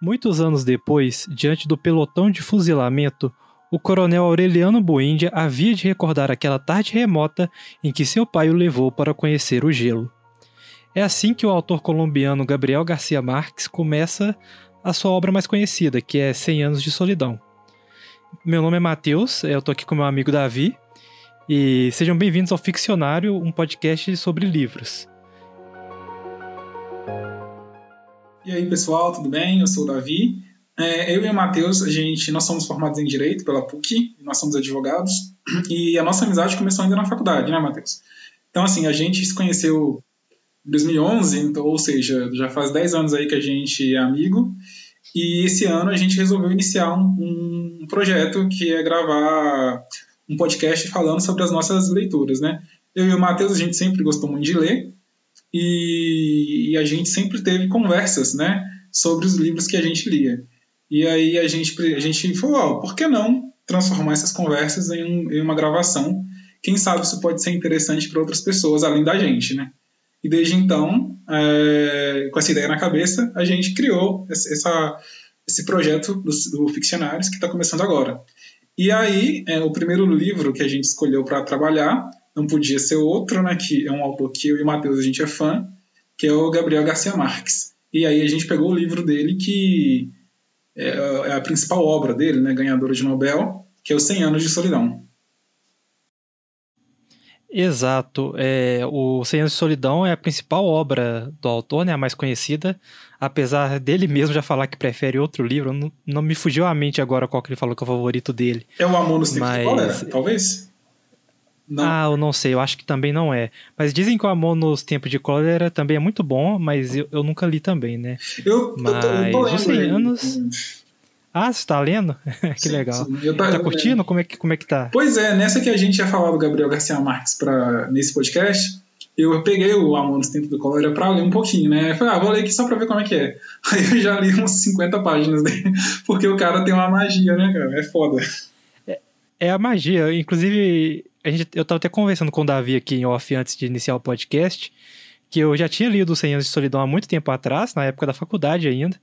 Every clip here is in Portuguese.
Muitos anos depois, diante do pelotão de fuzilamento, o coronel Aureliano Buendia havia de recordar aquela tarde remota em que seu pai o levou para conhecer o gelo. É assim que o autor colombiano Gabriel Garcia Marques começa a sua obra mais conhecida, que é Cem Anos de Solidão. Meu nome é Matheus, eu tô aqui com meu amigo Davi, e sejam bem-vindos ao Ficcionário, um podcast sobre livros. E aí, pessoal, tudo bem? Eu sou o Davi. É, eu e o Matheus, a gente, nós somos formados em Direito pela PUC, nós somos advogados, e a nossa amizade começou ainda na faculdade, né, Matheus? Então, assim, a gente se conheceu em 2011, então, ou seja, já faz 10 anos aí que a gente é amigo, e esse ano a gente resolveu iniciar um, um projeto que é gravar um podcast falando sobre as nossas leituras, né? Eu e o Matheus, a gente sempre gostou muito de ler, e, e a gente sempre teve conversas, né, sobre os livros que a gente lia. E aí a gente, a gente falou, oh, por que não transformar essas conversas em, um, em uma gravação? Quem sabe isso pode ser interessante para outras pessoas, além da gente, né? E desde então, é, com essa ideia na cabeça, a gente criou essa, esse projeto do, do Ficcionários que está começando agora. E aí, é, o primeiro livro que a gente escolheu para trabalhar não podia ser outro, né, que é um autor que eu e o Matheus a gente é fã, que é o Gabriel Garcia Marques. E aí a gente pegou o livro dele que é, é a principal obra dele, né, ganhadora de Nobel, que é Os 100 Anos de Solidão. Exato. É, o Cem Anos de Solidão é a principal obra do autor, né, a mais conhecida. Apesar dele mesmo já falar que prefere outro livro, não, não me fugiu à mente agora qual que ele falou que é o favorito dele. É o Amor nos Tempos Mas... de Cólera, talvez? Não. Ah, eu não sei, eu acho que também não é. Mas dizem que o Amor nos Tempos de Cólera também é muito bom, mas eu, eu nunca li também, né? Eu, mas, eu tô, eu tô lendo. 100 anos... Ah, você tá lendo? que sim, legal. Sim. Tá, tá curtindo? Como é, que, como é que tá? Pois é, nessa que a gente ia falar do Gabriel Garcia Marques pra, nesse podcast, eu peguei o Amor nos Tempos do Cólera pra ler um pouquinho, né? Eu falei, ah, vou ler aqui só pra ver como é que é. Aí eu já li uns 50 páginas dele, porque o cara tem uma magia, né, cara? É foda. É, é a magia. Inclusive, a gente, eu tava até conversando com o Davi aqui em off antes de iniciar o podcast, que eu já tinha lido 100 Anos de Solidão há muito tempo atrás, na época da faculdade ainda.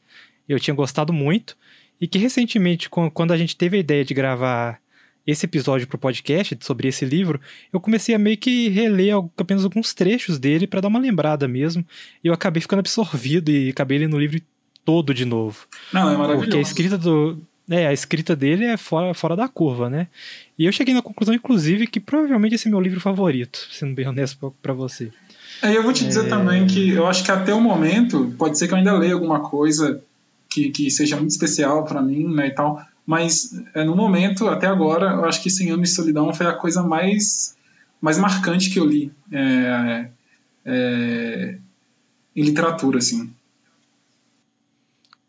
Eu tinha gostado muito. E que recentemente, quando a gente teve a ideia de gravar esse episódio pro podcast sobre esse livro, eu comecei a meio que reler apenas alguns trechos dele para dar uma lembrada mesmo. E eu acabei ficando absorvido e acabei lendo o livro todo de novo. Não, é maravilhoso. Porque a escrita do, é, a escrita dele é fora, fora da curva, né? E eu cheguei na conclusão, inclusive, que provavelmente esse é meu livro favorito, sendo bem honesto para você. É, eu vou te dizer é... também que eu acho que até o momento, pode ser que eu ainda leia alguma coisa que, que seja muito especial para mim, né, e tal, mas é, no momento, até agora, eu acho que 100 Anos de Solidão foi a coisa mais, mais marcante que eu li é, é, em literatura, assim.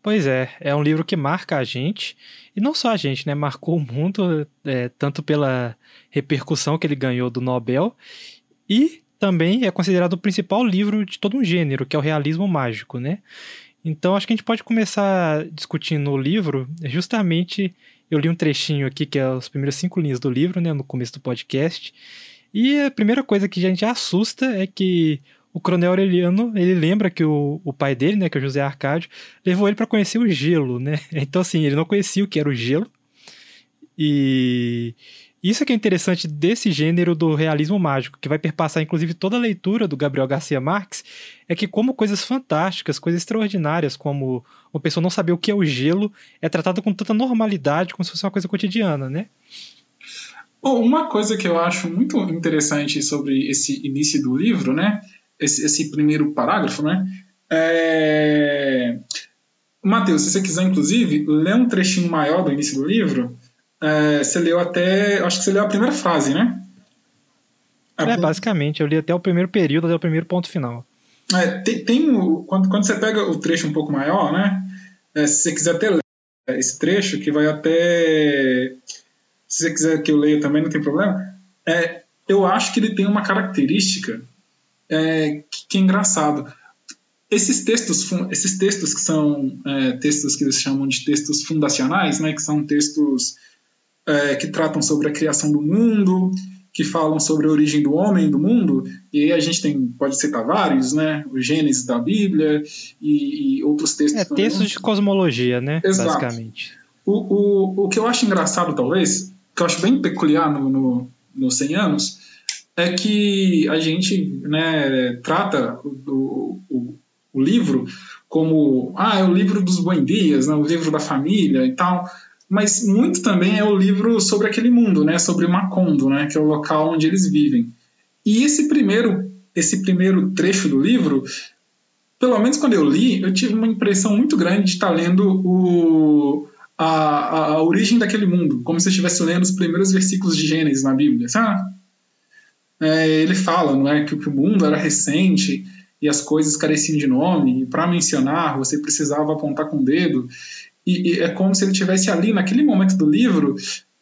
Pois é, é um livro que marca a gente, e não só a gente, né? Marcou o mundo, é, tanto pela repercussão que ele ganhou do Nobel, e também é considerado o principal livro de todo um gênero, que é o realismo mágico, né? Então acho que a gente pode começar discutindo o livro, justamente eu li um trechinho aqui, que é os primeiros cinco linhas do livro, né, no começo do podcast, e a primeira coisa que a gente assusta é que o Coronel Aureliano, ele lembra que o, o pai dele, né, que é o José Arcádio, levou ele para conhecer o gelo, né? Então, assim, ele não conhecia o que era o gelo. E isso é que é interessante desse gênero do realismo mágico, que vai perpassar inclusive toda a leitura do Gabriel Garcia Marques, é que como coisas fantásticas, coisas extraordinárias, como uma pessoa não saber o que é o gelo, é tratado com tanta normalidade, como se fosse uma coisa cotidiana, né? Bom, uma coisa que eu acho muito interessante sobre esse início do livro, né, esse, esse primeiro parágrafo, né? É... Matheus, se você quiser, inclusive, ler um trechinho maior do início do livro, é, você leu até. Acho que você leu a primeira frase, né? é, basicamente, eu li até o primeiro período, até o primeiro ponto final. É, tem, tem o, quando, quando você pega o trecho um pouco maior, né? É, se você quiser até ler esse trecho, que vai até. Se você quiser que eu leia também, não tem problema. É, eu acho que ele tem uma característica é, que, que, é engraçado. Esses textos, esses textos que são é, textos que eles chamam de textos fundacionais, né, que são textos é, que tratam sobre a criação do mundo, que falam sobre a origem do homem, do mundo, e aí a gente tem, pode citar vários, né? O Gênesis da Bíblia e, e outros textos. É, textos de cosmologia, né? Exato. Basicamente. O, o, o que eu acho engraçado, talvez, que eu acho bem peculiar no, no, no 100 anos, é que a gente né, trata o, o, o livro como ah, é o livro dos bons dias, né, o livro da família e tal, mas muito também é o livro sobre aquele mundo, né, sobre Macondo, né, que é o local onde eles vivem. E esse primeiro, esse primeiro trecho do livro, pelo menos quando eu li, eu tive uma impressão muito grande de estar lendo o, a, a, a origem daquele mundo, como se eu estivesse lendo os primeiros versículos de Gênesis na Bíblia, sabe? É, ele fala, não é, que, o mundo era recente e as coisas careciam de nome, e para mencionar você precisava apontar com o dedo, e, e é como se ele tivesse ali, naquele momento do livro,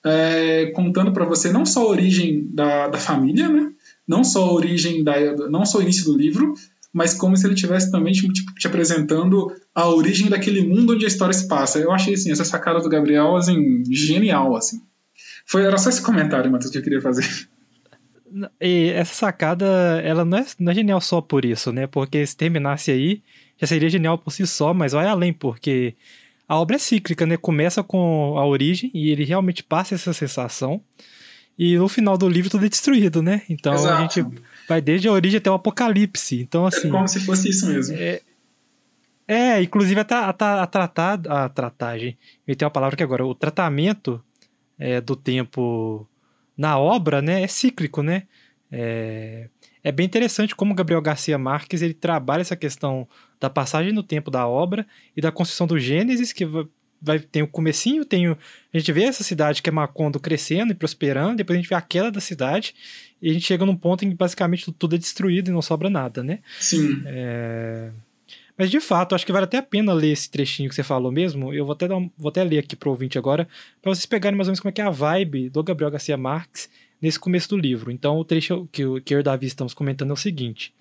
é, contando para você não só a origem da, da família, né? não só a origem, da, não só o início do livro, mas como se ele tivesse também tipo, te apresentando a origem daquele mundo onde a história se passa. Eu achei assim, essa sacada do Gabriel assim, genial. Assim. Foi, era só esse comentário, Matheus, que eu queria fazer. E essa sacada, ela não é, não é genial só por isso, né? Porque se terminasse aí, já seria genial por si só, mas vai além, porque a obra é cíclica, né? Começa com a origem e ele realmente passa essa sensação. E no final do livro tudo é destruído, né? Então Exato. a gente vai desde a origem até o apocalipse. Então, assim. É como se fosse isso mesmo. É, é inclusive a, a, a, tratar, a tratagem. Me tem uma palavra que agora, o tratamento é, do tempo na obra, né, é cíclico, né? É, é bem interessante como Gabriel Garcia Marques ele trabalha essa questão da passagem no tempo da obra e da construção do Gênesis, que vai, tem o comecinho, tem o, a gente vê essa cidade que é Macondo crescendo e prosperando, depois a gente vê a queda da cidade e a gente chega num ponto em que basicamente tudo é destruído e não sobra nada, né? Sim. É... Mas de fato, acho que vale até a pena ler esse trechinho que você falou mesmo. Eu vou até, dar um, vou até ler aqui pro ouvinte agora, para vocês pegarem mais ou menos como é que é a vibe do Gabriel Garcia Marques nesse começo do livro. Então, o trecho que, que eu e o Davi estamos comentando é o seguinte.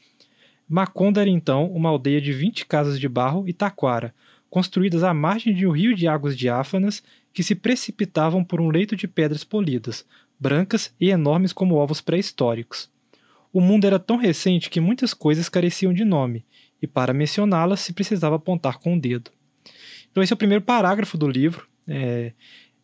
Macondo era então uma aldeia de 20 casas de barro e taquara, construídas à margem de um rio de águas diáfanas que se precipitavam por um leito de pedras polidas, brancas e enormes como ovos pré-históricos. O mundo era tão recente que muitas coisas careciam de nome, e para mencioná-las se precisava apontar com o dedo. Então esse é o primeiro parágrafo do livro, é,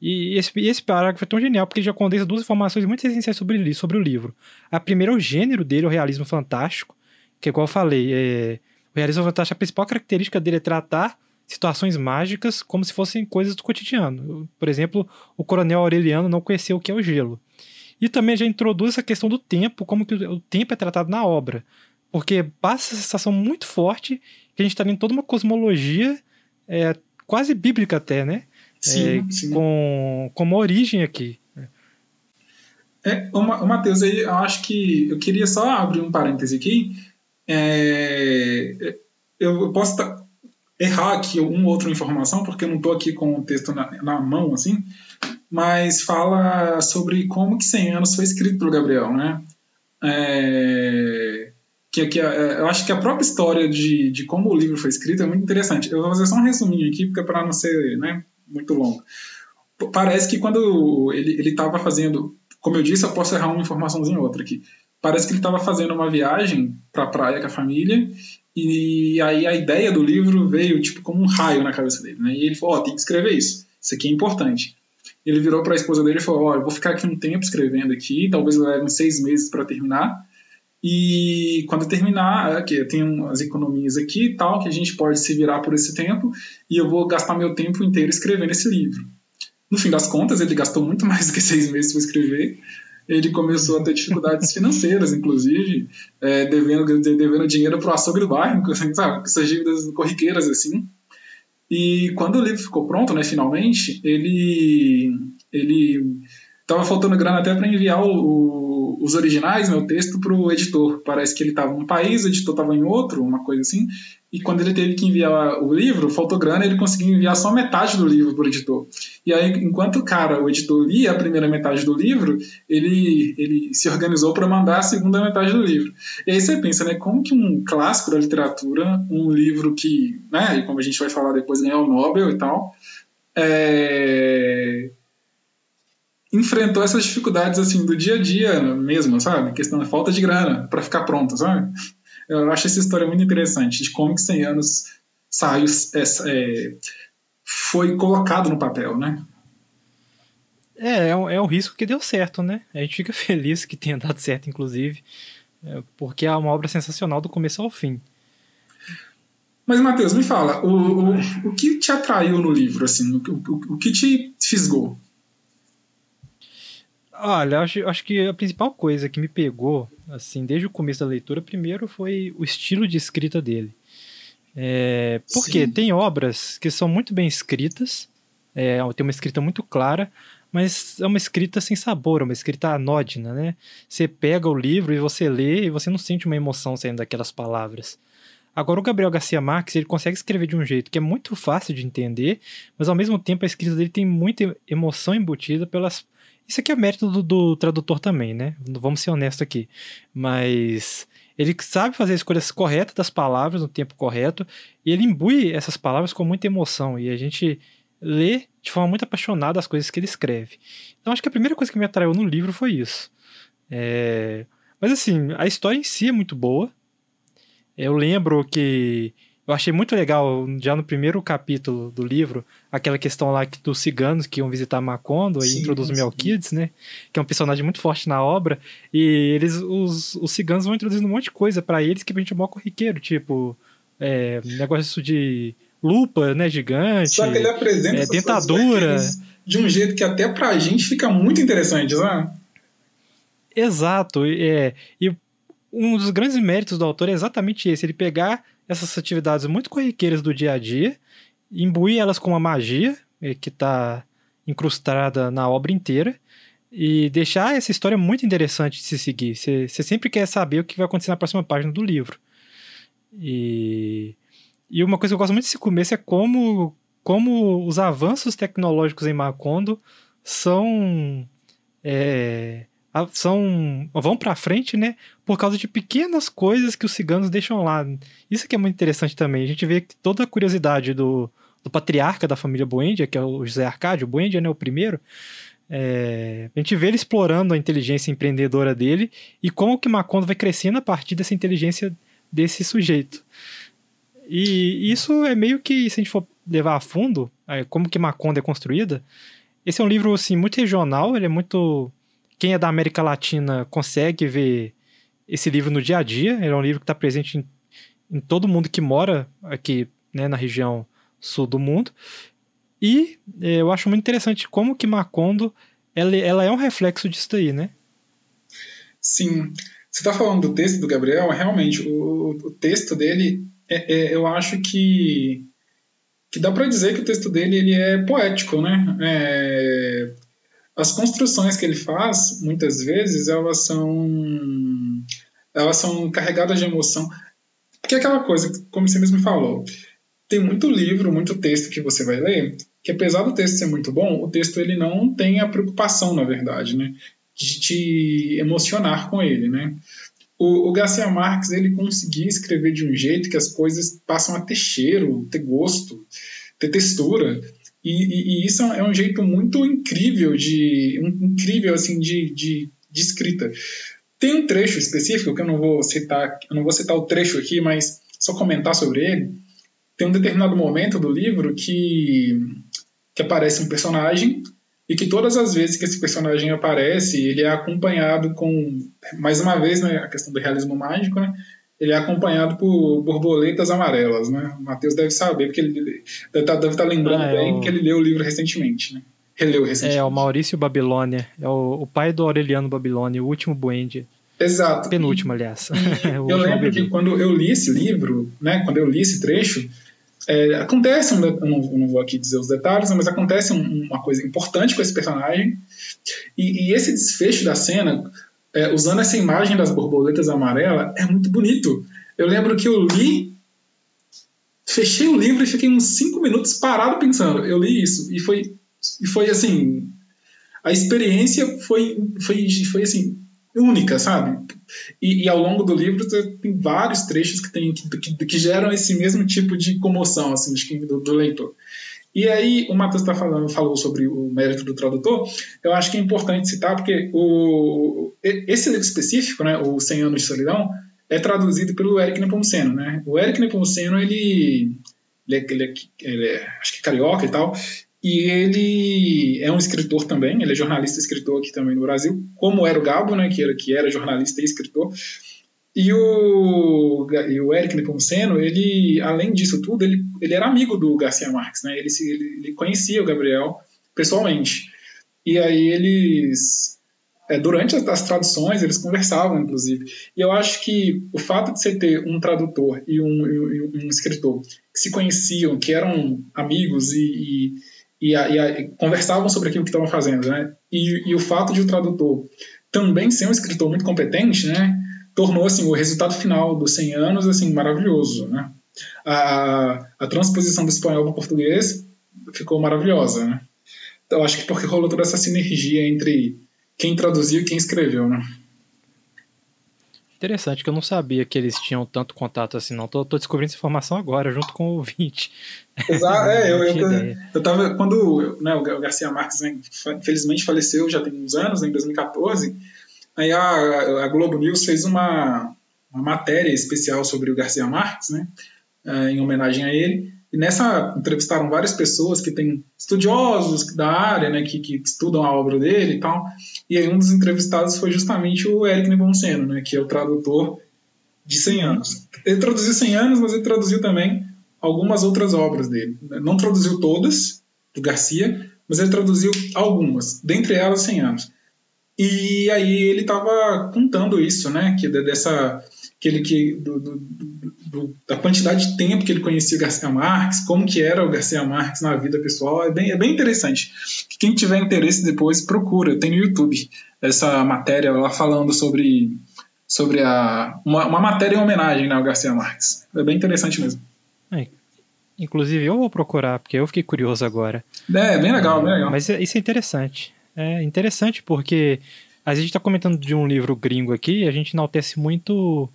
e esse, esse parágrafo é tão genial porque ele já condensa duas informações muito essenciais sobre, sobre o livro. A primeira é o gênero dele, o realismo fantástico, que igual eu falei, é, o realismo fantástico, a principal característica dele é tratar situações mágicas como se fossem coisas do cotidiano. Por exemplo, o coronel Aureliano não conheceu o que é o gelo. E também já introduz essa questão do tempo, como que o tempo é tratado na obra. Porque passa essa sensação muito forte que a gente está em toda uma cosmologia é, quase bíblica até, né? Sim, é, sim. Com, com uma origem aqui. É, o, Matheus, aí, eu acho que eu queria só abrir um parêntese aqui. É, eu posso estar errar aqui uma outra informação, porque eu não estou aqui com o texto na, na, mão, assim, mas fala sobre como que 100 anos foi escrito pelo Gabriel, né? É, que, que é, eu acho que a própria história de, de como o livro foi escrito é muito interessante. Eu vou fazer só um resuminho aqui, porque é para não ser né, muito longo. Parece que quando ele estava fazendo, como eu disse, eu posso errar uma informaçãozinha ou outra aqui. Parece que ele estava fazendo uma viagem para a praia com a família e aí a ideia do livro veio tipo como um raio na cabeça dele, né? E ele falou, ó, oh, tem que escrever isso. Isso aqui é importante. Ele virou para a esposa dele e falou, ó, oh, eu vou ficar aqui um tempo escrevendo aqui, talvez leve uns seis meses para terminar. E quando terminar, aqui, tem umas economias aqui e tal, que a gente pode se virar por esse tempo, e eu vou gastar meu tempo inteiro escrevendo esse livro. No fim das contas, ele gastou muito mais do que seis meses para escrever, ele começou a ter dificuldades financeiras, inclusive, é, devendo, devendo dinheiro para o açougue do bairro, sabe, essas dívidas corriqueiras assim. E quando o livro ficou pronto, né, finalmente, ele ele estava faltando grana até para enviar o, os originais, meu texto, para o editor. Parece que ele estava em um país, o editor estava em outro, uma coisa assim. E quando ele teve que enviar o livro, faltou grana, ele conseguiu enviar só metade do livro para o editor. E aí, enquanto o cara, o editor, lia a primeira metade do livro, ele, ele se organizou para mandar a segunda metade do livro. E aí você pensa, né, como que um clássico da literatura, um livro que, né, e como a gente vai falar depois, ganhou o Nobel e tal, é, enfrentou essas dificuldades assim do dia a dia mesmo, sabe? questão da falta de grana para ficar pronto, sabe? Eu acho essa história muito interessante de como que 100 anos saiu, é, é, foi colocado no papel, né? É, é um, é um risco que deu certo, né? A gente fica feliz que tenha dado certo, inclusive, é, porque é uma obra sensacional do começo ao fim. Mas, Matheus, me fala, o, o, o que te atraiu no livro, assim, o, o, o que te fisgou? Olha, acho, acho que a principal coisa que me pegou, assim, desde o começo da leitura, primeiro foi o estilo de escrita dele. É, porque Sim. tem obras que são muito bem escritas, é, tem uma escrita muito clara, mas é uma escrita sem sabor, uma escrita anódina, né? Você pega o livro e você lê e você não sente uma emoção saindo daquelas palavras. Agora, o Gabriel Garcia Marques, ele consegue escrever de um jeito que é muito fácil de entender, mas ao mesmo tempo a escrita dele tem muita emoção embutida pelas isso aqui é mérito do, do tradutor também, né? Vamos ser honestos aqui. Mas ele sabe fazer as escolhas corretas das palavras no tempo correto e ele imbui essas palavras com muita emoção e a gente lê de forma muito apaixonada as coisas que ele escreve. Então acho que a primeira coisa que me atraiu no livro foi isso. É... Mas assim, a história em si é muito boa. Eu lembro que eu achei muito legal, já no primeiro capítulo do livro, aquela questão lá que, dos ciganos que iam visitar Macondo e introduz o Melquides, né? Que é um personagem muito forte na obra. E eles, os, os ciganos vão introduzindo um monte de coisa para eles que a gente é mó corriqueiro, tipo, é, negócio de lupa, né, gigante. Só que ele apresenta é, dentadura. De um jeito que até pra gente fica muito interessante, né? Exato. É, e um dos grandes méritos do autor é exatamente esse, ele pegar essas atividades muito corriqueiras do dia a dia, imbuir elas com uma magia eh, que está incrustada na obra inteira e deixar essa história muito interessante de se seguir. Você sempre quer saber o que vai acontecer na próxima página do livro. E, e uma coisa que eu gosto muito desse começo é como, como os avanços tecnológicos em Macondo são é, são vão para frente, né, por causa de pequenas coisas que os ciganos deixam lá. Isso que é muito interessante também. A gente vê que toda a curiosidade do, do patriarca da família Buendia, que é o José Arcádio Buendia, né, o primeiro, é, a gente vê ele explorando a inteligência empreendedora dele e como que Macondo vai crescendo a partir dessa inteligência desse sujeito. E isso é meio que, se a gente for levar a fundo, é, como que Macondo é construída, esse é um livro assim, muito regional, ele é muito quem é da América Latina consegue ver esse livro no dia a dia. Ele é um livro que está presente em, em, todo mundo que mora aqui né, na região sul do mundo. E é, eu acho muito interessante como que Macondo ela, ela é um reflexo disso daí, né? Sim. Você está falando do texto do Gabriel, realmente, o, o texto dele, é, é, eu acho que, que dá para dizer que o texto dele ele é poético, né? É, as construções que ele faz, muitas vezes, elas são elas são carregadas de emoção. Porque é aquela coisa, como você mesmo falou, tem muito livro, muito texto que você vai ler, que apesar do texto ser muito bom, o texto ele não tem a preocupação, na verdade, né, de te emocionar com ele, né? O, o Garcia Marques ele conseguia escrever de um jeito que as coisas passam a ter cheiro, ter gosto, ter textura. E, e, e, isso é um jeito muito incrível de incrível assim de, de, de, escrita. Tem um trecho específico que eu não vou citar, eu não vou citar o trecho aqui, mas só comentar sobre ele. Tem um determinado momento do livro que que aparece um personagem e que todas as vezes que esse personagem aparece, ele é acompanhado com mais uma vez, né, a questão do realismo mágico, né? Ele é acompanhado por borboletas amarelas, né? O Matheus deve saber, porque ele deve estar, tá, estar tá lembrando ah, é bem o... que ele leu o livro recentemente, né? Releu recentemente. É, o Maurício Babilônia, é o, o pai do Aureliano Babilônia, o último Buendia. Exato. Penúltimo, aliás. eu lembro que quando eu li esse livro, né, quando eu li esse trecho, é, acontece, um, eu, não, eu não vou aqui dizer os detalhes, mas acontece um, uma coisa importante com esse personagem, e, e esse desfecho da cena é, usando essa imagem das borboletas amarelas, é muito bonito. Eu lembro que eu li, fechei o livro e fiquei uns cinco minutos parado pensando. Eu li isso e foi, e foi assim, a experiência foi, foi, foi assim única, sabe? E, e, ao longo do livro tem vários trechos que, tem, que, que, que, geram esse mesmo tipo de comoção assim, do, do leitor. E aí, o Matheus tá falando, falou sobre o mérito do tradutor, eu acho que é importante citar, porque o, esse livro específico, né, o 100 Anos de Solidão, é traduzido pelo Eric Nepomuceno. Né? O Eric Nepomuceno, ele, ele, é, ele, é, ele é, acho que é carioca e tal, e ele é um escritor também, ele é jornalista e escritor aqui também no Brasil, como era o Gabo, né, que, era, que era jornalista e escritor. E o, e o Eric Nepomuceno, ele, além disso tudo, ele, ele era amigo do Garcia Marques, né? Ele, ele, ele conhecia o Gabriel pessoalmente. E aí eles, é, durante as traduções, eles conversavam, inclusive. E eu acho que o fato de você ter um tradutor e um, e um escritor que se conheciam, que eram amigos e, e, e, e conversavam sobre aquilo que estavam fazendo, né? E, e o fato de o tradutor também ser um escritor muito competente, né? tornou assim o resultado final dos 100 anos assim maravilhoso, né? A, a transposição do espanhol para o português ficou maravilhosa, né? Então acho que porque rolou toda essa sinergia entre quem traduziu e quem escreveu, né? Interessante, que eu não sabia que eles tinham tanto contato assim, não. Tô, tô descobrindo essa informação agora, junto com o ouvinte. Exato, é, eu, eu, eu, eu tava, quando né, o Garcia Marques, né, infelizmente faleceu já tem uns anos, né, em 2014, Aí a, a Globo News fez uma, uma, matéria especial sobre o Garcia Marques, né, é, em homenagem a ele. E nessa entrevistaram várias pessoas que têm estudiosos da área, né, que, que estudam a obra dele e tal. E aí um dos entrevistados foi justamente o Eric Nepomuceno, né, que é o tradutor de 100 anos. Ele traduziu 100 anos, mas ele traduziu também algumas outras obras dele. Não traduziu todas, do Garcia, mas ele traduziu algumas, dentre elas 100 anos. E aí ele estava contando isso, né? Que dessa que do, do, do, da quantidade de tempo que ele conhecia o Garcia Marques, como que era o Garcia Marques na vida pessoal, é bem, é bem interessante. Quem tiver interesse depois procura, tem no YouTube essa matéria lá falando sobre sobre a uma, uma matéria em homenagem né, ao Garcia Marques. É bem interessante mesmo. É, inclusive eu vou procurar porque eu fiquei curioso agora. É, bem legal, bem legal. Mas isso é interessante. É interessante porque a gente está comentando de um livro gringo aqui a gente enaltece muito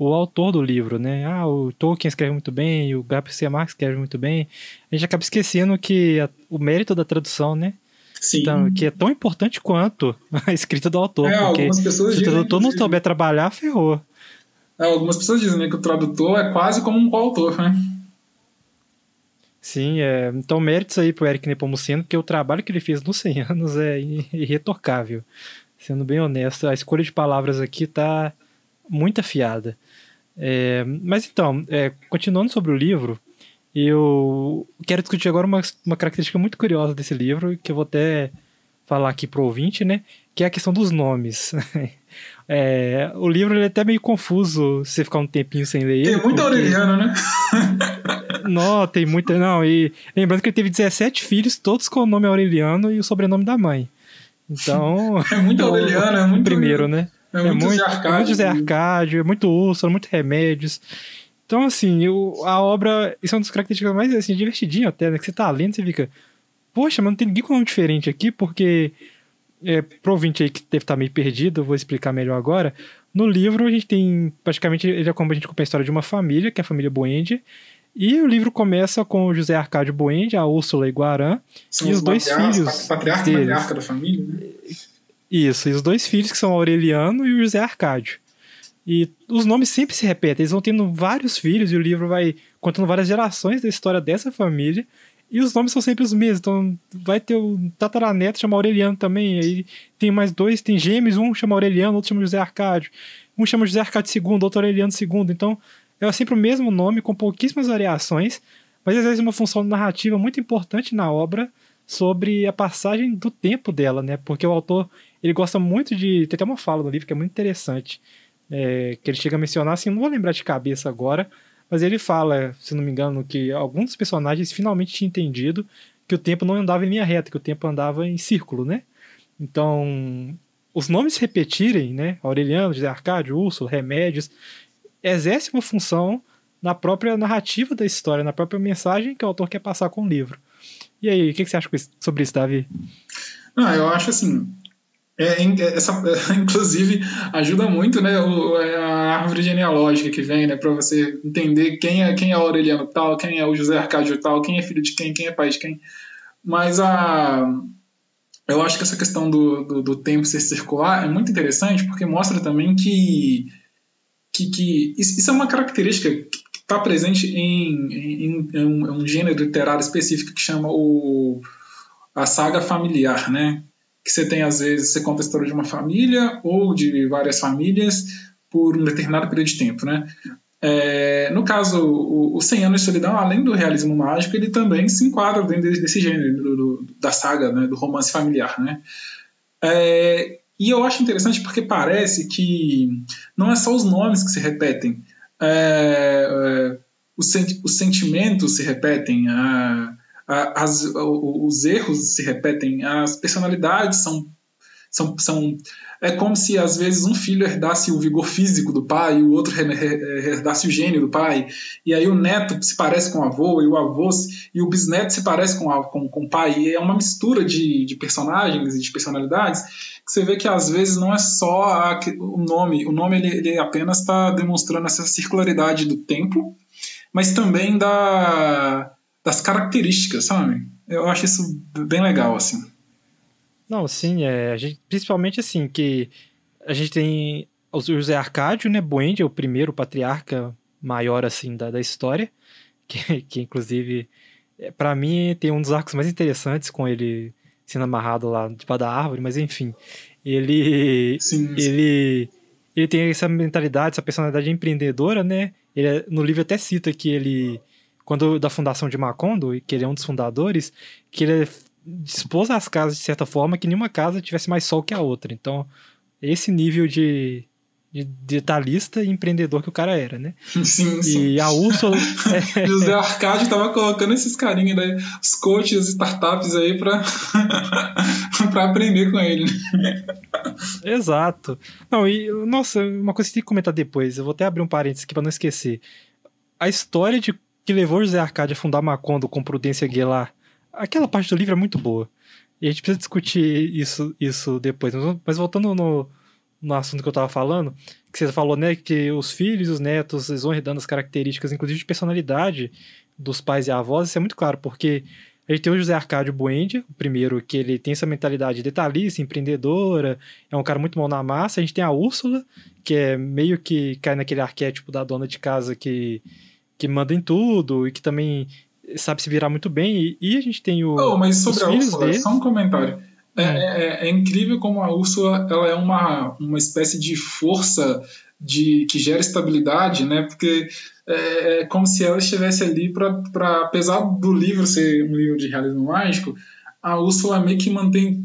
o autor do livro, né? Ah, o Tolkien escreve muito bem, o Garcia Marques escreve muito bem. A gente acaba esquecendo que a, o mérito da tradução, né? Sim. Então, que é tão importante quanto a escrita do autor. É, porque algumas pessoas se o tradutor não souber trabalhar, ferrou. É, algumas pessoas dizem né, que o tradutor é quase como um coautor, né? Sim, é, então méritos aí pro Eric Nepomuceno, porque o trabalho que ele fez nos 100 anos é irretocável. Sendo bem honesto, a escolha de palavras aqui tá muito afiada. É, mas então, é, continuando sobre o livro, eu quero discutir agora uma, uma característica muito curiosa desse livro, que eu vou até falar aqui pro ouvinte, né? Que é a questão dos nomes. É, o livro ele é até meio confuso se você ficar um tempinho sem ler. Tem muita porque... Aureliano, né? não, tem muita. Não, e lembrando que ele teve 17 filhos, todos com o nome Aureliano e o sobrenome da mãe. Então. É muito Aureliano, é muito. Primeiro, né? É muito, é muito José Arcádio. É muito Arcádio, é muito Úrsula, muito Remédios. Então, assim, eu, a obra. Isso é uma das características mais assim, divertidinho até, né? Que você tá lendo, você fica. Poxa, mas não tem ninguém com nome diferente aqui, porque é, pro ouvinte aí que deve estar meio perdido, eu vou explicar melhor agora. No livro a gente tem, praticamente, ele é como a gente conta a história de uma família, que é a família Boende, e o livro começa com o José Arcádio Boende, a Úrsula e Guarã, São e os dois filhos patriarca matriarca da família, né? Isso, e os dois filhos que são Aureliano e o José Arcádio. E os nomes sempre se repetem, eles vão tendo vários filhos e o livro vai contando várias gerações da história dessa família e os nomes são sempre os mesmos. Então vai ter o tataraneto, chama Aureliano também. Aí tem mais dois, tem gêmeos, um chama Aureliano, outro chama José Arcádio. Um chama José Arcádio II, outro Aureliano II. Então é sempre o mesmo nome, com pouquíssimas variações, mas às vezes uma função narrativa muito importante na obra sobre a passagem do tempo dela, né? Porque o autor ele gosta muito de. Tem até uma fala no livro que é muito interessante. É, que ele chega a mencionar, assim, não vou lembrar de cabeça agora, mas ele fala, se não me engano, que alguns personagens finalmente tinham entendido que o tempo não andava em linha reta, que o tempo andava em círculo, né? Então, os nomes repetirem, né? Aureliano, José Arcádio, Úrsula, Remédios, exerce uma função na própria narrativa da história, na própria mensagem que o autor quer passar com o livro. E aí, o que você acha sobre isso, Davi? Ah, eu acho assim. É, essa, inclusive, ajuda muito, né, a árvore genealógica que vem, né, para você entender quem é quem é Aureliano tal, quem é o José Arcádio tal, quem é filho de quem, quem é pai de quem. Mas a eu acho que essa questão do, do, do tempo ser circular é muito interessante porque mostra também que, que, que isso é uma característica que está presente em, em, em, um, em, um, gênero literário específico que chama o, a saga familiar, né? Que você tem, às vezes, você conta a história de uma família ou de várias famílias por um determinado período de tempo, né? É, no caso, o, o 100 Anos de Solidão, além do realismo mágico, ele também se enquadra dentro desse gênero, do, do, da saga, né, do romance familiar. Né? É, e eu acho interessante porque parece que não é só os nomes que se repetem, é, é os, os, sentimentos se repetem, a, a, as, os erros se repetem, as personalidades são, são, são é como se às vezes um filho herdasse o vigor físico do pai e o outro herdasse o gênio do pai. E aí o neto se parece com o avô e o avô e o bisneto se parece com, a, com, com o pai. E é uma mistura de, de personagens e de personalidades que você vê que às vezes não é só a, o nome. O nome ele, ele apenas está demonstrando essa circularidade do tempo, mas também da, das características, sabe? Eu acho isso bem legal, assim. Não, sim, é, a gente, principalmente assim, que a gente tem o José Arcádio, né, Buendia, o primeiro patriarca maior, assim, da, da história, que, que inclusive, é, para mim, tem um dos arcos mais interessantes com ele sendo amarrado lá debaixo da árvore, mas enfim, ele, sim, sim. ele, ele tem essa mentalidade, essa personalidade empreendedora, né, ele, no livro até cita que ele, quando da fundação de Macondo, que ele é um dos fundadores, que ele dispôs as casas de certa forma que nenhuma casa tivesse mais sol que a outra. Então, esse nível de, de detalhista e empreendedor que o cara era, né? Sim, sim. E a Úrsula. é... José Arcádio tava colocando esses carinhos, né? Os coaches, startups aí pra, pra aprender com ele. Exato. Não, e, nossa, uma coisa que tem que comentar depois, eu vou até abrir um parênteses aqui pra não esquecer. A história de que levou José Arcádio a fundar Macondo com Prudência Guilar aquela parte do livro é muito boa. E a gente precisa discutir isso, isso depois. Mas voltando no, no assunto que eu tava falando, que você falou, né, que os filhos e os netos eles vão herdando as características, inclusive de personalidade dos pais e avós, isso é muito claro, porque a gente tem o José Arcádio Buendia, o primeiro, que ele tem essa mentalidade detalhista, empreendedora, é um cara muito mão na massa. A gente tem a Úrsula, que é meio que cai naquele arquétipo da dona de casa que, que manda em tudo e que também sabe se virar muito bem. E, e a gente tem o. Oh, mas sobre a Úrsula, dele... só um comentário. É, hum. é, é, é, incrível como a Úrsula ela é uma, uma espécie de força de, que gera estabilidade, né? Porque é, é como se ela estivesse ali para, apesar do livro ser um livro de realismo mágico, a Úrsula meio que mantém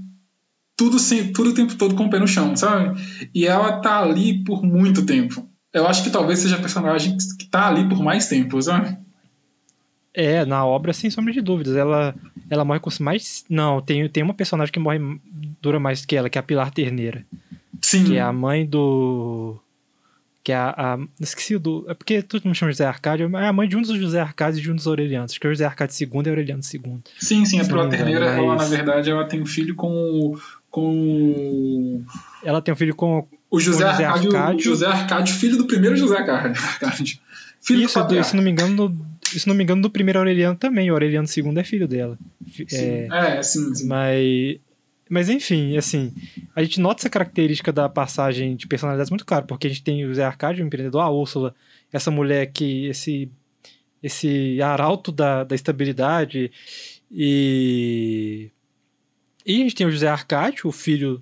tudo, sem, tudo o tempo todo com o pé no chão, sabe? E ela tá ali por muito tempo. Eu acho que talvez seja a personagem que tá ali por mais tempo, sabe? É, na obra, sem sombra de dúvidas. Ela, ela morre com mais. Não, tem, tem uma personagem que morre dura mais que ela, que é a Pilar Terneira. Sim. Que é a mãe do. Que é a. a esqueci do. É porque todo mundo chama José Arcádio. É a mãe de um dos José Arcádio e de um dos Aurelianos. Acho que é o José Arcádio II e Aureliano II. Sim, sim, a Pilar Terneira, mas... ela, na verdade, ela tem um filho com. com. Ela tem um filho com. O José, com José Arcádio, Arcádio. José Arcádio, filho do primeiro José Arcádio. Filho Isso, do se não me engano, se não me engano, do primeiro Aureliano também. O Aureliano II é filho dela. Sim. É, é sim, sim. Mas, mas enfim, assim, a gente nota essa característica da passagem de personalidades muito claro, porque a gente tem o Zé Arcádio, o empreendedor, a Úrsula, essa mulher que, esse, esse arauto da, da estabilidade, e, e a gente tem o José Arcádio, o filho,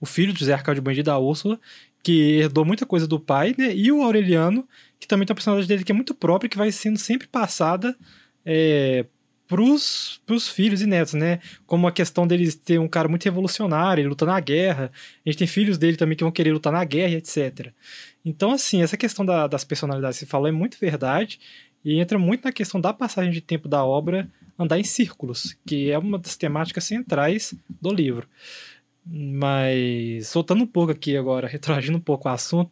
o filho do José Arcádio Bandido da Úrsula, que herdou muita coisa do pai, né? E o Aureliano, que também tem uma personalidade dele que é muito própria, que vai sendo sempre passada é, pros, pros filhos e netos, né? Como a questão deles ter um cara muito revolucionário, ele luta na guerra. A gente tem filhos dele também que vão querer lutar na guerra, etc. Então, assim, essa questão da, das personalidades que você falou é muito verdade e entra muito na questão da passagem de tempo da obra andar em círculos, que é uma das temáticas centrais do livro. Mas, soltando um pouco aqui agora, retroagindo um pouco o assunto,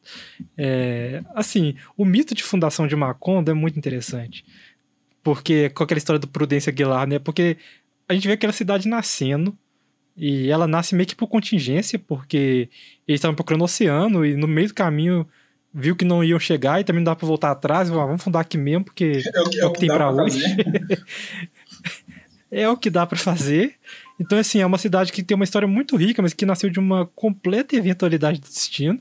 é, assim, o mito de fundação de Macondo é muito interessante. Porque, com aquela história do Prudência Aguilar, né? Porque a gente vê aquela cidade nascendo, E ela nasce meio que por contingência, porque eles estavam procurando o oceano e no meio do caminho viu que não iam chegar e também não dá para voltar atrás. Vamos fundar aqui mesmo, porque é o que, é o que tem para hoje. é o que dá para fazer. Então, assim, é uma cidade que tem uma história muito rica, mas que nasceu de uma completa eventualidade do destino.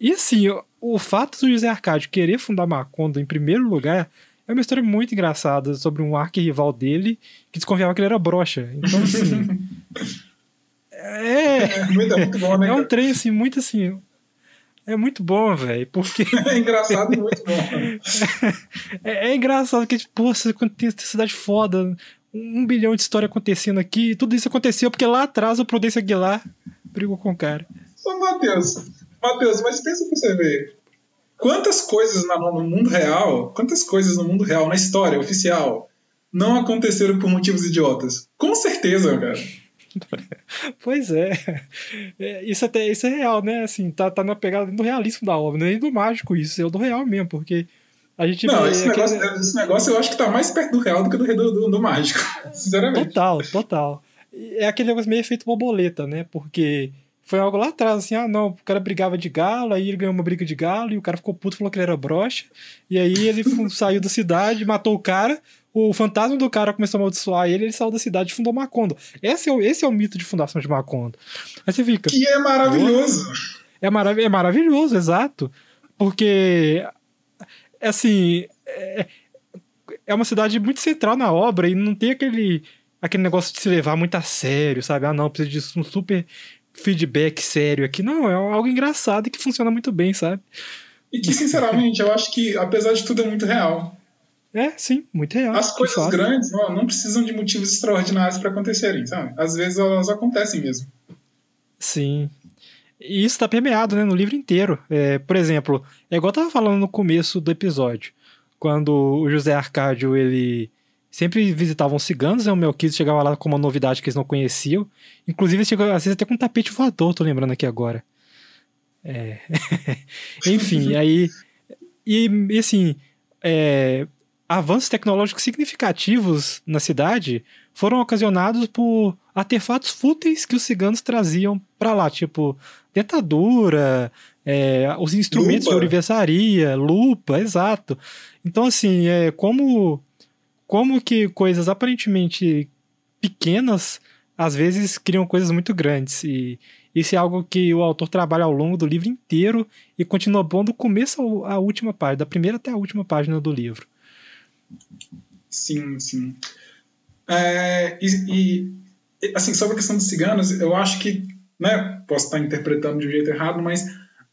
E, assim, o, fato do José Arcádio querer fundar Macondo em primeiro lugar é uma história muito engraçada sobre um arquirrival dele que desconfiava que ele era brocha. Então, assim. é. É muito, é muito bom, né? É um trem, assim, muito assim. É muito bom, velho, porque... é engraçado e muito bom. é, é, engraçado que, tipo, pô, você tem essa cidade foda, um bilhão de história acontecendo aqui, e tudo isso aconteceu porque lá atrás o Prudência Aguilar brigou com o cara. Ô, Matheus, Matheus, mas pensa pra você ver. Quantas coisas no mundo real, quantas coisas no mundo real, na história oficial, não aconteceram por motivos idiotas? Com certeza, cara. pois é. é. Isso até isso é real, né? Assim, tá, tá na pegada do realismo da obra, nem do mágico isso, é do real mesmo, porque a gente Não, esse, negócio, esse negócio eu acho que tá mais perto do real do que do, do, do, mágico, sinceramente. Total, total. É aquele negócio meio efeito borboleta, né? Porque foi algo lá atrás, assim, ah, não, o cara brigava de galo, aí ele ganhou uma briga de galo, e o cara ficou puto, falou que ele era brocha, e aí ele saiu da cidade, matou o cara, o fantasma do cara começou a amaldiçoar ele, ele saiu da cidade e fundou Macondo. Esse é o, esse é o mito de fundação de Macondo. Aí você fica. Que é maravilhoso! É, marav é maravilhoso, exato. Porque, assim, é, é uma cidade muito central na obra e não tem aquele, aquele negócio de se levar muito a sério, sabe? Ah, não, precisa de um super feedback sério aqui. Não, é algo engraçado e que funciona muito bem, sabe? E que, sinceramente, eu acho que, apesar de tudo, é muito real. É, sim, muito real. As coisas grandes não, não precisam de motivos extraordinários para acontecerem, sabe? Às vezes elas acontecem mesmo. Sim. E isso está permeado né, no livro inteiro. É, por exemplo, é igual eu tava falando no começo do episódio, quando o José Arcádio ele sempre visitavam ciganos, né? o Melquides chegava lá com uma novidade que eles não conheciam. Inclusive, chegou, às vezes até com um tapete voador, tô lembrando aqui agora. É. Enfim, aí. E, e assim, é, avanços tecnológicos significativos na cidade foram ocasionados por artefatos fúteis que os ciganos traziam para lá, tipo dentadura, é, os instrumentos lupa. de orivesaria, lupa, exato. Então, assim, é, como, como que coisas aparentemente pequenas às vezes criam coisas muito grandes. E isso é algo que o autor trabalha ao longo do livro inteiro e continua bom do começo à última página, da primeira até a última página do livro. Sim, sim. É, e, e, assim, sobre a questão dos ciganos, eu acho que, né, posso estar interpretando de um jeito errado, mas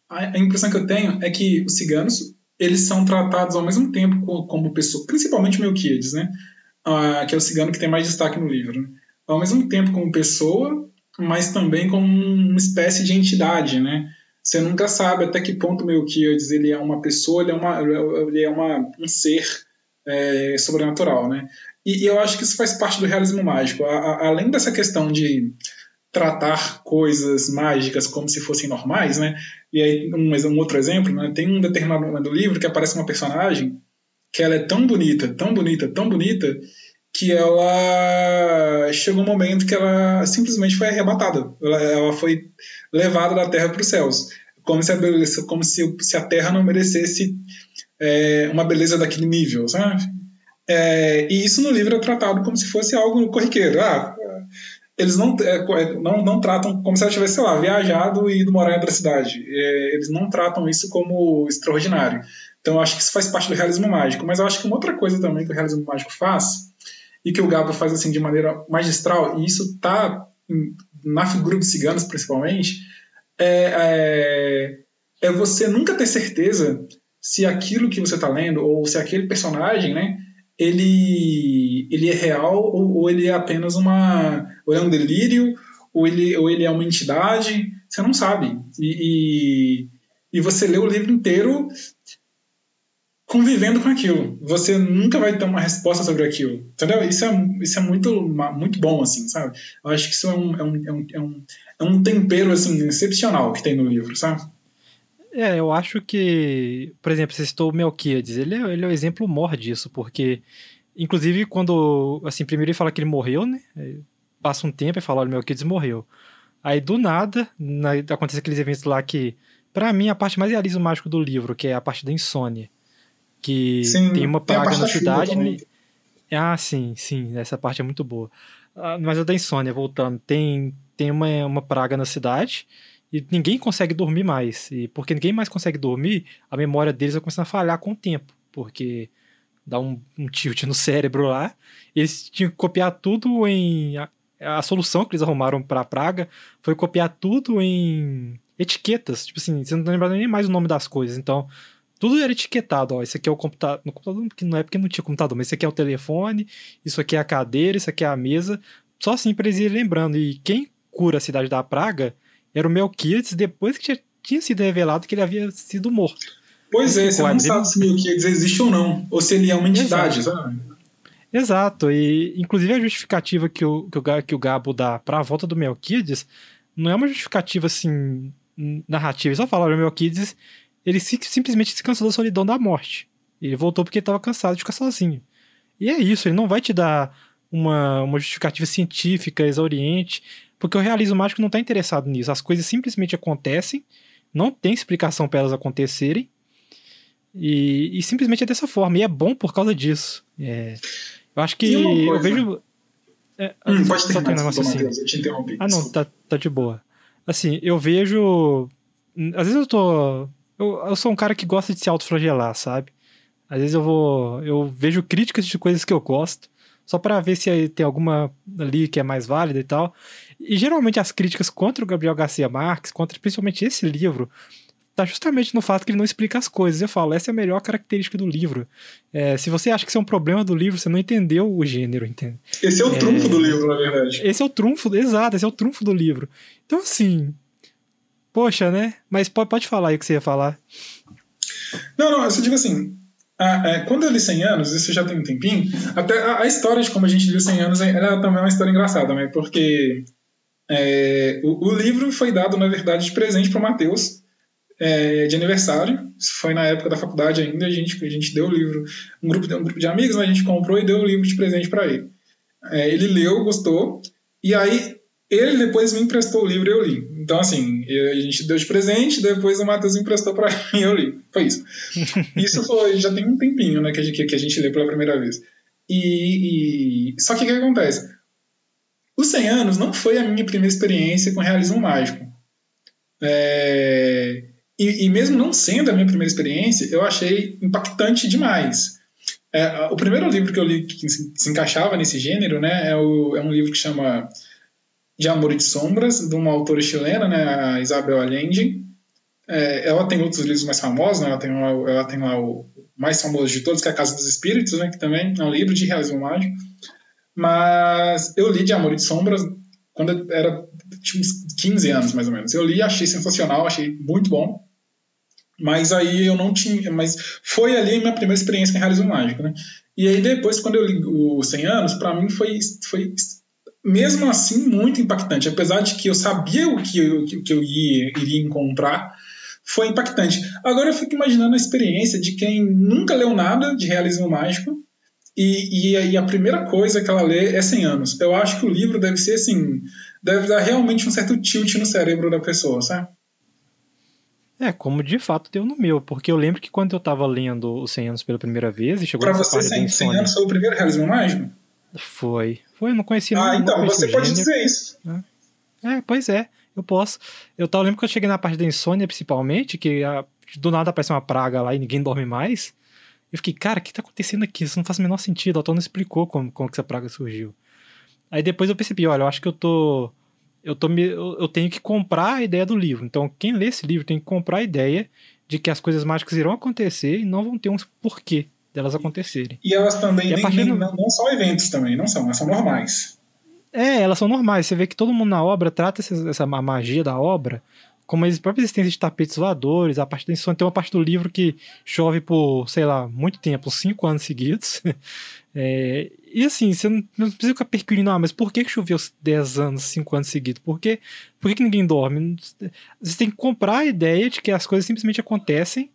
a, impressão que eu tenho é que os ciganos, eles são tratados ao mesmo tempo como, como pessoa, principalmente Melquiades, né, ah, que é o cigano que tem mais destaque no livro, né? ao mesmo tempo como pessoa, mas também como uma espécie de entidade, né, você nunca sabe até que ponto Melquiades ele é uma pessoa, ele é, uma, ele é uma, um ser é, sobrenatural, né? E, e, eu acho que isso faz parte do realismo mágico. A, a, além dessa questão de tratar coisas mágicas como se fossem normais, né? E aí um, um outro exemplo, né? Tem um determinado momento do livro que aparece uma personagem que ela é tão bonita, tão bonita, tão bonita que ela chegou um momento que ela simplesmente foi arrebatada. Ela, ela foi levada da Terra para os céus, como se a como se, se a Terra não merecesse é, uma beleza daquele nível, sabe? É, e isso no livro é tratado como se fosse algo corriqueiro. Ah, eles não, é, não, não tratam como se ela tivesse, sei lá, viajado e ido morar em outra cidade. É, eles não tratam isso como extraordinário. Então eu acho que isso faz parte do realismo mágico. Mas eu acho que uma outra coisa também que o realismo mágico faz, e que o Gabo faz assim de maneira magistral, e isso está na figura dos ciganos principalmente, é, é, é você nunca ter certeza se aquilo que você está lendo ou se aquele personagem, né, ele, ele é real ou, ou, ele é apenas uma, ou é um delírio ou ele, ou ele é uma entidade, você não sabe. E, e, e você lê o livro inteiro convivendo com aquilo. Você nunca vai ter uma resposta sobre aquilo, entendeu? Isso é, isso é muito, muito bom, assim, sabe? Eu acho que isso é um, é um, é um, é um, é um tempero, assim, excepcional que tem no livro, sabe? É, eu acho que, por exemplo, você citou o Melquiades, ele é, ele é o exemplo maior disso, porque, inclusive, quando, assim, primeiro ele fala que ele morreu, né? É, passa um tempo e fala, olha, meu Kids morreu. Aí, do nada, na, acontece aqueles eventos lá que, para mim, a parte mais realismo mágico do livro, que é a parte da insônia. Que sim, tem uma praga tem na cidade. Ah, sim, sim, essa parte é muito boa. Ah, mas a da insônia, voltando, tem, tem uma, uma praga na cidade e ninguém consegue dormir mais. E porque ninguém mais consegue dormir, a memória deles vai começando a falhar com o tempo. Porque dá um, um tilt no cérebro lá. Eles tinham que copiar tudo em. A, solução que eles arrumaram para a praga foi copiar tudo em etiquetas. Tipo assim, você não tá lembrando nem mais o nome das coisas. Então, tudo era etiquetado. Ó, esse aqui é o computador. No computador, que não é porque não tinha computador, mas esse aqui é o telefone, isso aqui é a cadeira, isso aqui é a mesa. Só assim para eles irem lembrando. E quem cura a cidade da praga era o Melquiades depois que tinha sido revelado que ele havia sido morto. Pois é, você não sabe se o Melquiades existe ou não, ou se ele é uma entidade, Exato. sabe? Exato, e inclusive a justificativa que o, que o, que o Gabo dá para a volta do Melquiades não é uma justificativa assim narrativa, ele só fala, o Melquiades ele simplesmente se cansou da solidão da morte. Ele voltou porque estava cansado de ficar sozinho. E é isso, ele não vai te dar uma, uma justificativa científica, exauriente, porque o realismo mágico não está interessado nisso. As coisas simplesmente acontecem, não tem explicação para elas acontecerem, e, e, simplesmente é dessa forma. E é bom por causa disso. É, eu acho que eu vejo. É, hum, pode ter um negócio assim. Mateus, eu te interrompi. Ah, não, tá, tá de boa. Assim, eu vejo. Às vezes eu tô. Eu, eu sou um cara que gosta de se autoflagelar, sabe? Às vezes eu vou. Eu vejo críticas de coisas que eu gosto só para ver se tem alguma ali que é mais válida e tal. E geralmente as críticas contra o Gabriel Garcia Marques, contra principalmente esse livro, tá justamente no fato que ele não explica as coisas. Eu falo, essa é a melhor característica do livro. É, se você acha que isso é um problema do livro, você não entendeu o gênero, entende? Esse é o é, trunfo do livro, na verdade. Esse é o trunfo, exato, esse é o trunfo do livro. Então, assim, poxa, né? Mas pode, pode falar aí o que você ia falar. Não, não, eu só digo assim, ah, é, quando eu li 100 anos, isso já tem um tempinho, até a, a, história de como a gente viu 100 anos, ela também é uma história engraçada, né? Porque é, o, o, livro foi dado, na verdade, de presente para o Matheus, é, de aniversário. Isso foi na época da faculdade ainda, a gente, a gente deu o livro, um grupo, um grupo de amigos, né, a gente comprou e deu o livro de presente para ele. É, ele leu, gostou, e aí ele depois me emprestou o livro e eu li. Então, assim, a gente deu de presente, depois o Matheus emprestou para mim e eu li. Foi isso. Isso foi, já tem um tempinho, né, que a gente, que a gente lê pela primeira vez. E, e... Só que o que acontece? Os 100 anos não foi a minha primeira experiência com realismo mágico. É... E, e, mesmo não sendo a minha primeira experiência, eu achei impactante demais. É, o primeiro livro que eu li que se, encaixava nesse gênero né, é, o, é um livro que chama de Amor e de Sombras, de uma autora chilena, né, a Isabel Allende. É, ela tem outros livros mais famosos, né, ela, tem lá, ela tem lá o mais famoso de todos, que é A Casa dos Espíritos, né, que também é um livro de realismo mágico. Mas eu li de Amor e de Sombras quando eu era tinha uns 15 anos, mais ou menos. Eu li, achei sensacional, achei muito bom. Mas aí eu não tinha. Mas foi ali minha primeira experiência com realismo mágico, né? E aí depois, quando eu li o 100 anos, para mim foi, foi mesmo assim muito impactante. Apesar de que eu sabia o que eu, que eu ia, iria encontrar, foi impactante. Agora eu fico imaginando a experiência de quem nunca leu nada de realismo mágico e, e, e, a primeira coisa que ela lê é 100 anos. Eu acho que o livro deve ser assim, deve dar realmente um certo tilt no cérebro da pessoa, sabe? É, como de fato deu no meu, porque eu lembro que quando eu tava lendo os 100 anos pela primeira vez e chegou pra você, 100, 100 anos foi o primeiro realismo mágico? Foi. Foi, eu não conhecia Ah, não, então, não você pode dizer isso. É. é, pois é, eu posso. Eu tava, lembro que eu cheguei na parte da insônia, principalmente, que a, do nada aparece uma praga lá e ninguém dorme mais. Eu fiquei, cara, o que tá acontecendo aqui? Isso não faz o menor sentido. O autor não explicou como, como que essa praga surgiu. Aí depois eu percebi, olha, eu acho que eu tô. Eu, tô me, eu, eu tenho que comprar a ideia do livro. Então, quem lê esse livro tem que comprar a ideia de que as coisas mágicas irão acontecer e não vão ter um porquê delas acontecerem. E elas também nem, nem, não, não são eventos também, não são, elas são normais. É, elas são normais. Você vê que todo mundo na obra trata essa, essa magia da obra como a própria existência de tapetes voadores, a parte da insônia. Tem uma parte do livro que chove por, sei lá, muito tempo, cinco anos seguidos. É, e assim, você não, não, precisa ficar percurindo, ah, mas por que, que choveu 10 anos, 5 anos seguidos? Por, que, por que, que ninguém dorme? Você tem que comprar a ideia de que as coisas simplesmente acontecem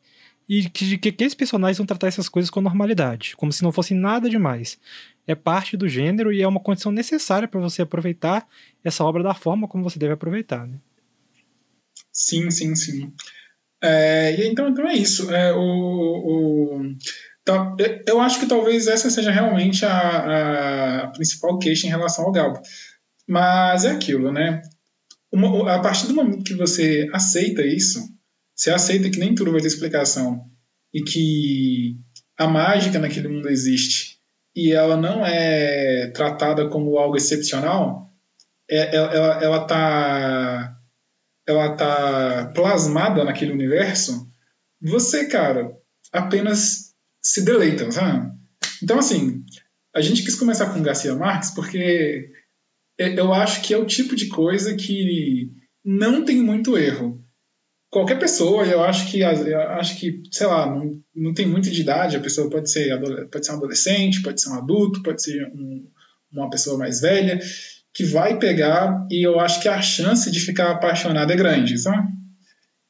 e que, que aqueles personagens vão tratar essas coisas com normalidade, como se não fosse nada demais. É parte do gênero e é uma condição necessária para você aproveitar essa obra da forma como você deve aproveitar. Né? Sim, sim, sim. É, então, então é isso. É, o, o, tá, eu acho que talvez essa seja realmente a, a principal queixa em relação ao Galbo. Mas é aquilo, né? Uma, a partir do momento que você aceita isso, você aceita que nem tudo vai ter explicação e que a mágica naquele mundo existe e ela não é tratada como algo excepcional, é, ela, ela tá ela tá plasmada naquele universo, você, cara, apenas se deleita, sabe? Então, assim, a gente quis começar com Garcia Marques porque eu acho que é o tipo de coisa que não tem muito erro. Qualquer pessoa, eu acho que, eu acho que sei lá, não, não tem muito de idade, a pessoa pode ser, pode ser um adolescente, pode ser um adulto, pode ser um, uma pessoa mais velha, que vai pegar e eu acho que a chance de ficar apaixonado é grande, sabe?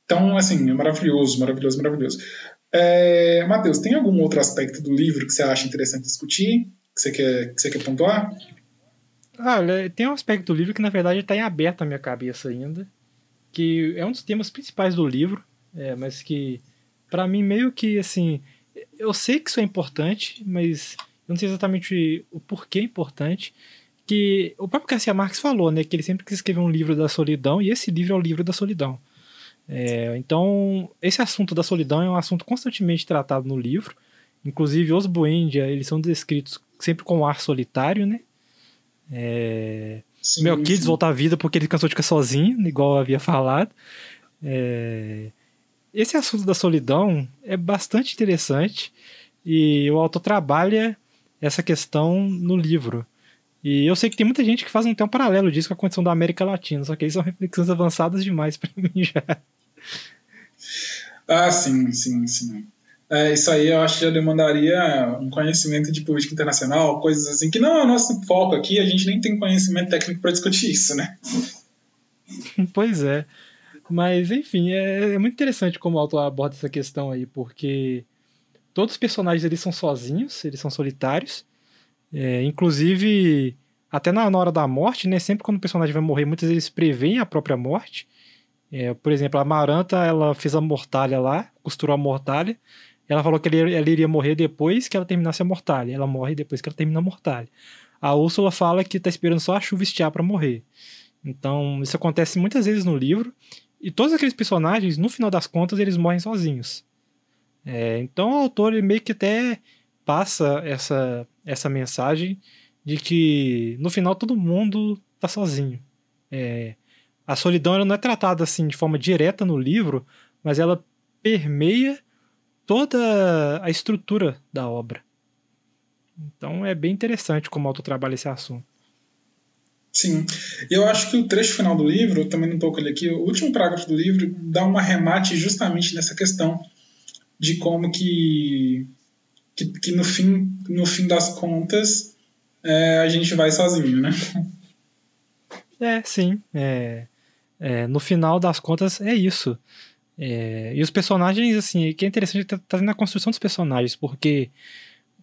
Então, assim, é maravilhoso, maravilhoso, maravilhoso. É, Matheus, tem algum outro aspecto do livro que você acha interessante discutir? Que você quer, que você quer pontuar? Olha, tem um aspecto do livro que na verdade está em aberto na minha cabeça ainda, que é um dos temas principais do livro, é, mas que para mim meio que assim, eu sei que isso é importante, mas eu não sei exatamente o porquê é importante, que o próprio Garcia Marques falou, né, que ele sempre quis escrever um livro da solidão e esse livro é o livro da solidão. É, então, esse assunto da solidão é um assunto constantemente tratado no livro. Inclusive, os Buendia, eles são descritos sempre com um ar solitário, né? É... Sim, Melquides volta à vida porque ele cansou de ficar sozinho, igual eu havia falado. É... Esse assunto da solidão é bastante interessante e o autor trabalha essa questão no livro. E eu sei que tem muita gente que faz um, um paralelo disso com a condição da América Latina, só que aí são reflexões avançadas demais para mim já. Ah, sim, sim, sim. É, isso aí eu acho que já demandaria um conhecimento de política internacional, coisas assim, que não é o nosso foco aqui, a gente nem tem conhecimento técnico para discutir isso, né? pois é. Mas, enfim, é, é, muito interessante como o autor aborda essa questão aí, porque todos os personagens eles são sozinhos, eles são solitários. É, inclusive, até na, na hora da morte, né? Sempre quando o personagem vai morrer, muitas vezes preveem a própria morte. É, por exemplo, a Maranta, ela fez a mortalha lá, costurou a mortalha, ela falou que ela iria morrer depois que ela terminasse a mortalha. Ela morre depois que ela termina a mortalha. A Úrsula fala que está esperando só a chuva estiar para morrer. Então, isso acontece muitas vezes no livro. E todos aqueles personagens, no final das contas, eles morrem sozinhos. É, então, o autor meio que até passa essa, essa mensagem de que no final todo mundo está sozinho. É, a solidão ela não é tratada assim de forma direta no livro, mas ela permeia toda a estrutura da obra. Então é bem interessante como o autor trabalha esse assunto. Sim, eu acho que o trecho final do livro, também não estou com ele aqui, o último parágrafo do livro dá um remate justamente nessa questão de como que, que, que no, fim, no fim das contas é, a gente vai sozinho, né? É, sim. É, é, no final das contas é isso. É, e os personagens, assim, que é interessante tá, tá na construção dos personagens, porque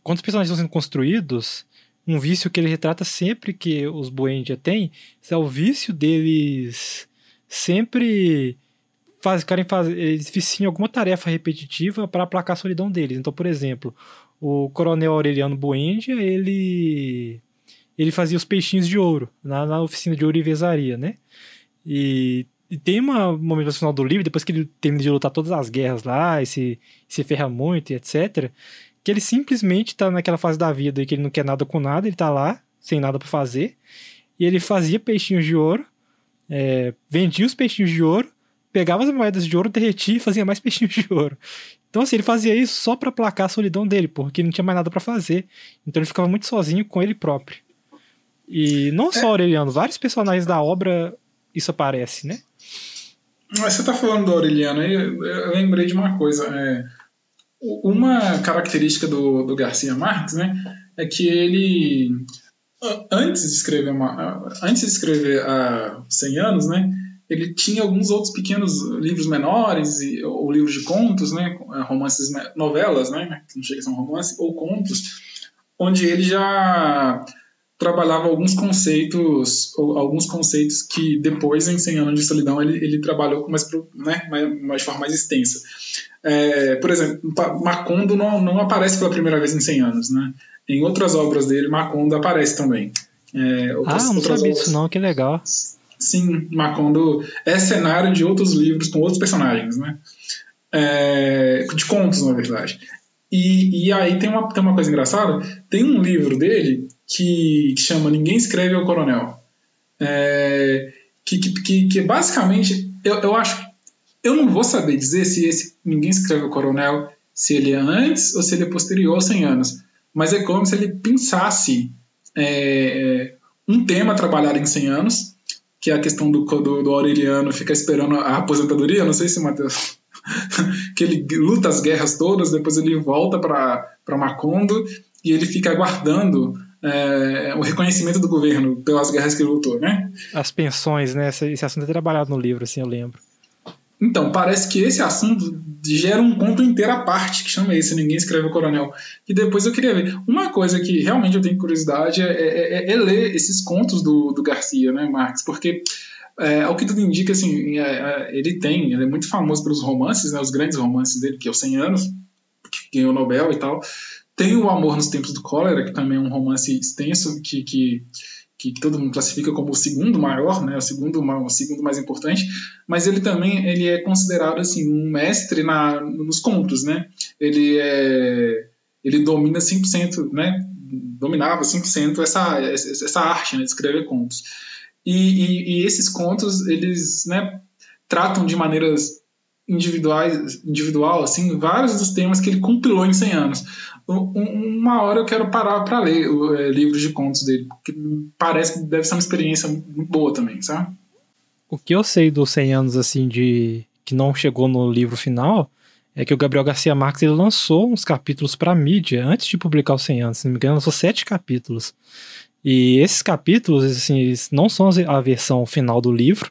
quando os personagens estão sendo construídos, um vício que ele retrata sempre que os Buendia têm é o vício deles sempre faz, querem fazer, eles alguma tarefa repetitiva para aplacar a solidão deles. Então, por exemplo, o coronel Aureliano Buendia, ele ele fazia os peixinhos de ouro na, na oficina de ourivesaria, né? E e tem uma, um momento no final do livro, depois que ele termina de lutar todas as guerras lá, e se, se ferra muito e etc., que ele simplesmente tá naquela fase da vida que ele não quer nada com nada, ele tá lá, sem nada para fazer, e ele fazia peixinhos de ouro, é, vendia os peixinhos de ouro, pegava as moedas de ouro, derretia e fazia mais peixinhos de ouro. Então, assim, ele fazia isso só para aplacar a solidão dele, porque ele não tinha mais nada para fazer. Então, ele ficava muito sozinho com ele próprio. E não só é. Aureliano, vários personagens da obra isso aparece, né? Mas você está falando do Aureliano aí, eu lembrei de uma coisa. É, uma característica do, do Garcia Marques, né, é que ele antes de escrever uma, antes de escrever há 100 anos, né, ele tinha alguns outros pequenos livros menores, ou livros de contos, né, romances, novelas, né, que não chega a ser um romance, ou contos, onde ele já trabalhava alguns conceitos, alguns conceitos que depois, em 100 anos de solidão, ele, ele trabalhou com mais, né, mais, de forma mais extensa. É, por exemplo, Macondo não, não aparece pela primeira vez em 100 anos, né? Em outras obras dele, Macondo aparece também. É, outras, ah, não sabia disso não, que legal. Sim, Macondo é cenário de outros livros com outros personagens, né? É, de contos, na verdade. E, e aí tem uma, tem uma coisa engraçada, tem um livro dele que, que chama Ninguém Escreve ao Coronel. É, que, que, que, basicamente, eu, eu acho, eu não vou saber dizer se esse Ninguém Escreve ao Coronel, se ele é antes ou se ele é posterior aos 100 anos, mas é como se ele pensasse é, um tema trabalhado em 100 anos, que é a questão do, do, do Aureliano ficar esperando a aposentadoria, não sei se Matheus que ele luta as guerras todas, depois ele volta para Macondo e ele fica aguardando é, o reconhecimento do governo pelas guerras que ele lutou, né? As pensões, né? Esse, esse assunto é trabalhado no livro, assim, eu lembro. Então, parece que esse assunto gera um conto inteiro à parte, que chama esse, Ninguém Escreve o Coronel. E depois eu queria ver. Uma coisa que realmente eu tenho curiosidade é, é, é, é ler esses contos do, do Garcia, né, Marx? Porque é, ao que tudo indica, assim, é, é, ele tem, ele é muito famoso pelos romances, né, os grandes romances dele, que é os 100 anos, que ganhou o Nobel e tal. Tem o Amor nos Tempos do Cólera, que também é um romance extenso, que, que, que todo mundo classifica como o segundo maior, né, o segundo, o segundo mais importante, mas ele também ele é considerado assim um mestre na, nos contos, né? Ele é ele domina 100%, né? Dominava 100% essa, essa arte né, de escrever contos. E, e, e esses contos, eles né, tratam de maneiras individuais, individual, assim, vários dos temas que ele compilou em 100 anos. Uma hora eu quero parar para ler o é, livro de contos dele, porque parece que deve ser uma experiência muito boa também, sabe? O que eu sei dos 100 anos, assim, de que não chegou no livro final, é que o Gabriel Garcia Marques ele lançou uns capítulos para mídia antes de publicar os 100 anos. Se não me engano, lançou sete capítulos. E esses capítulos, assim, não são a versão final do livro,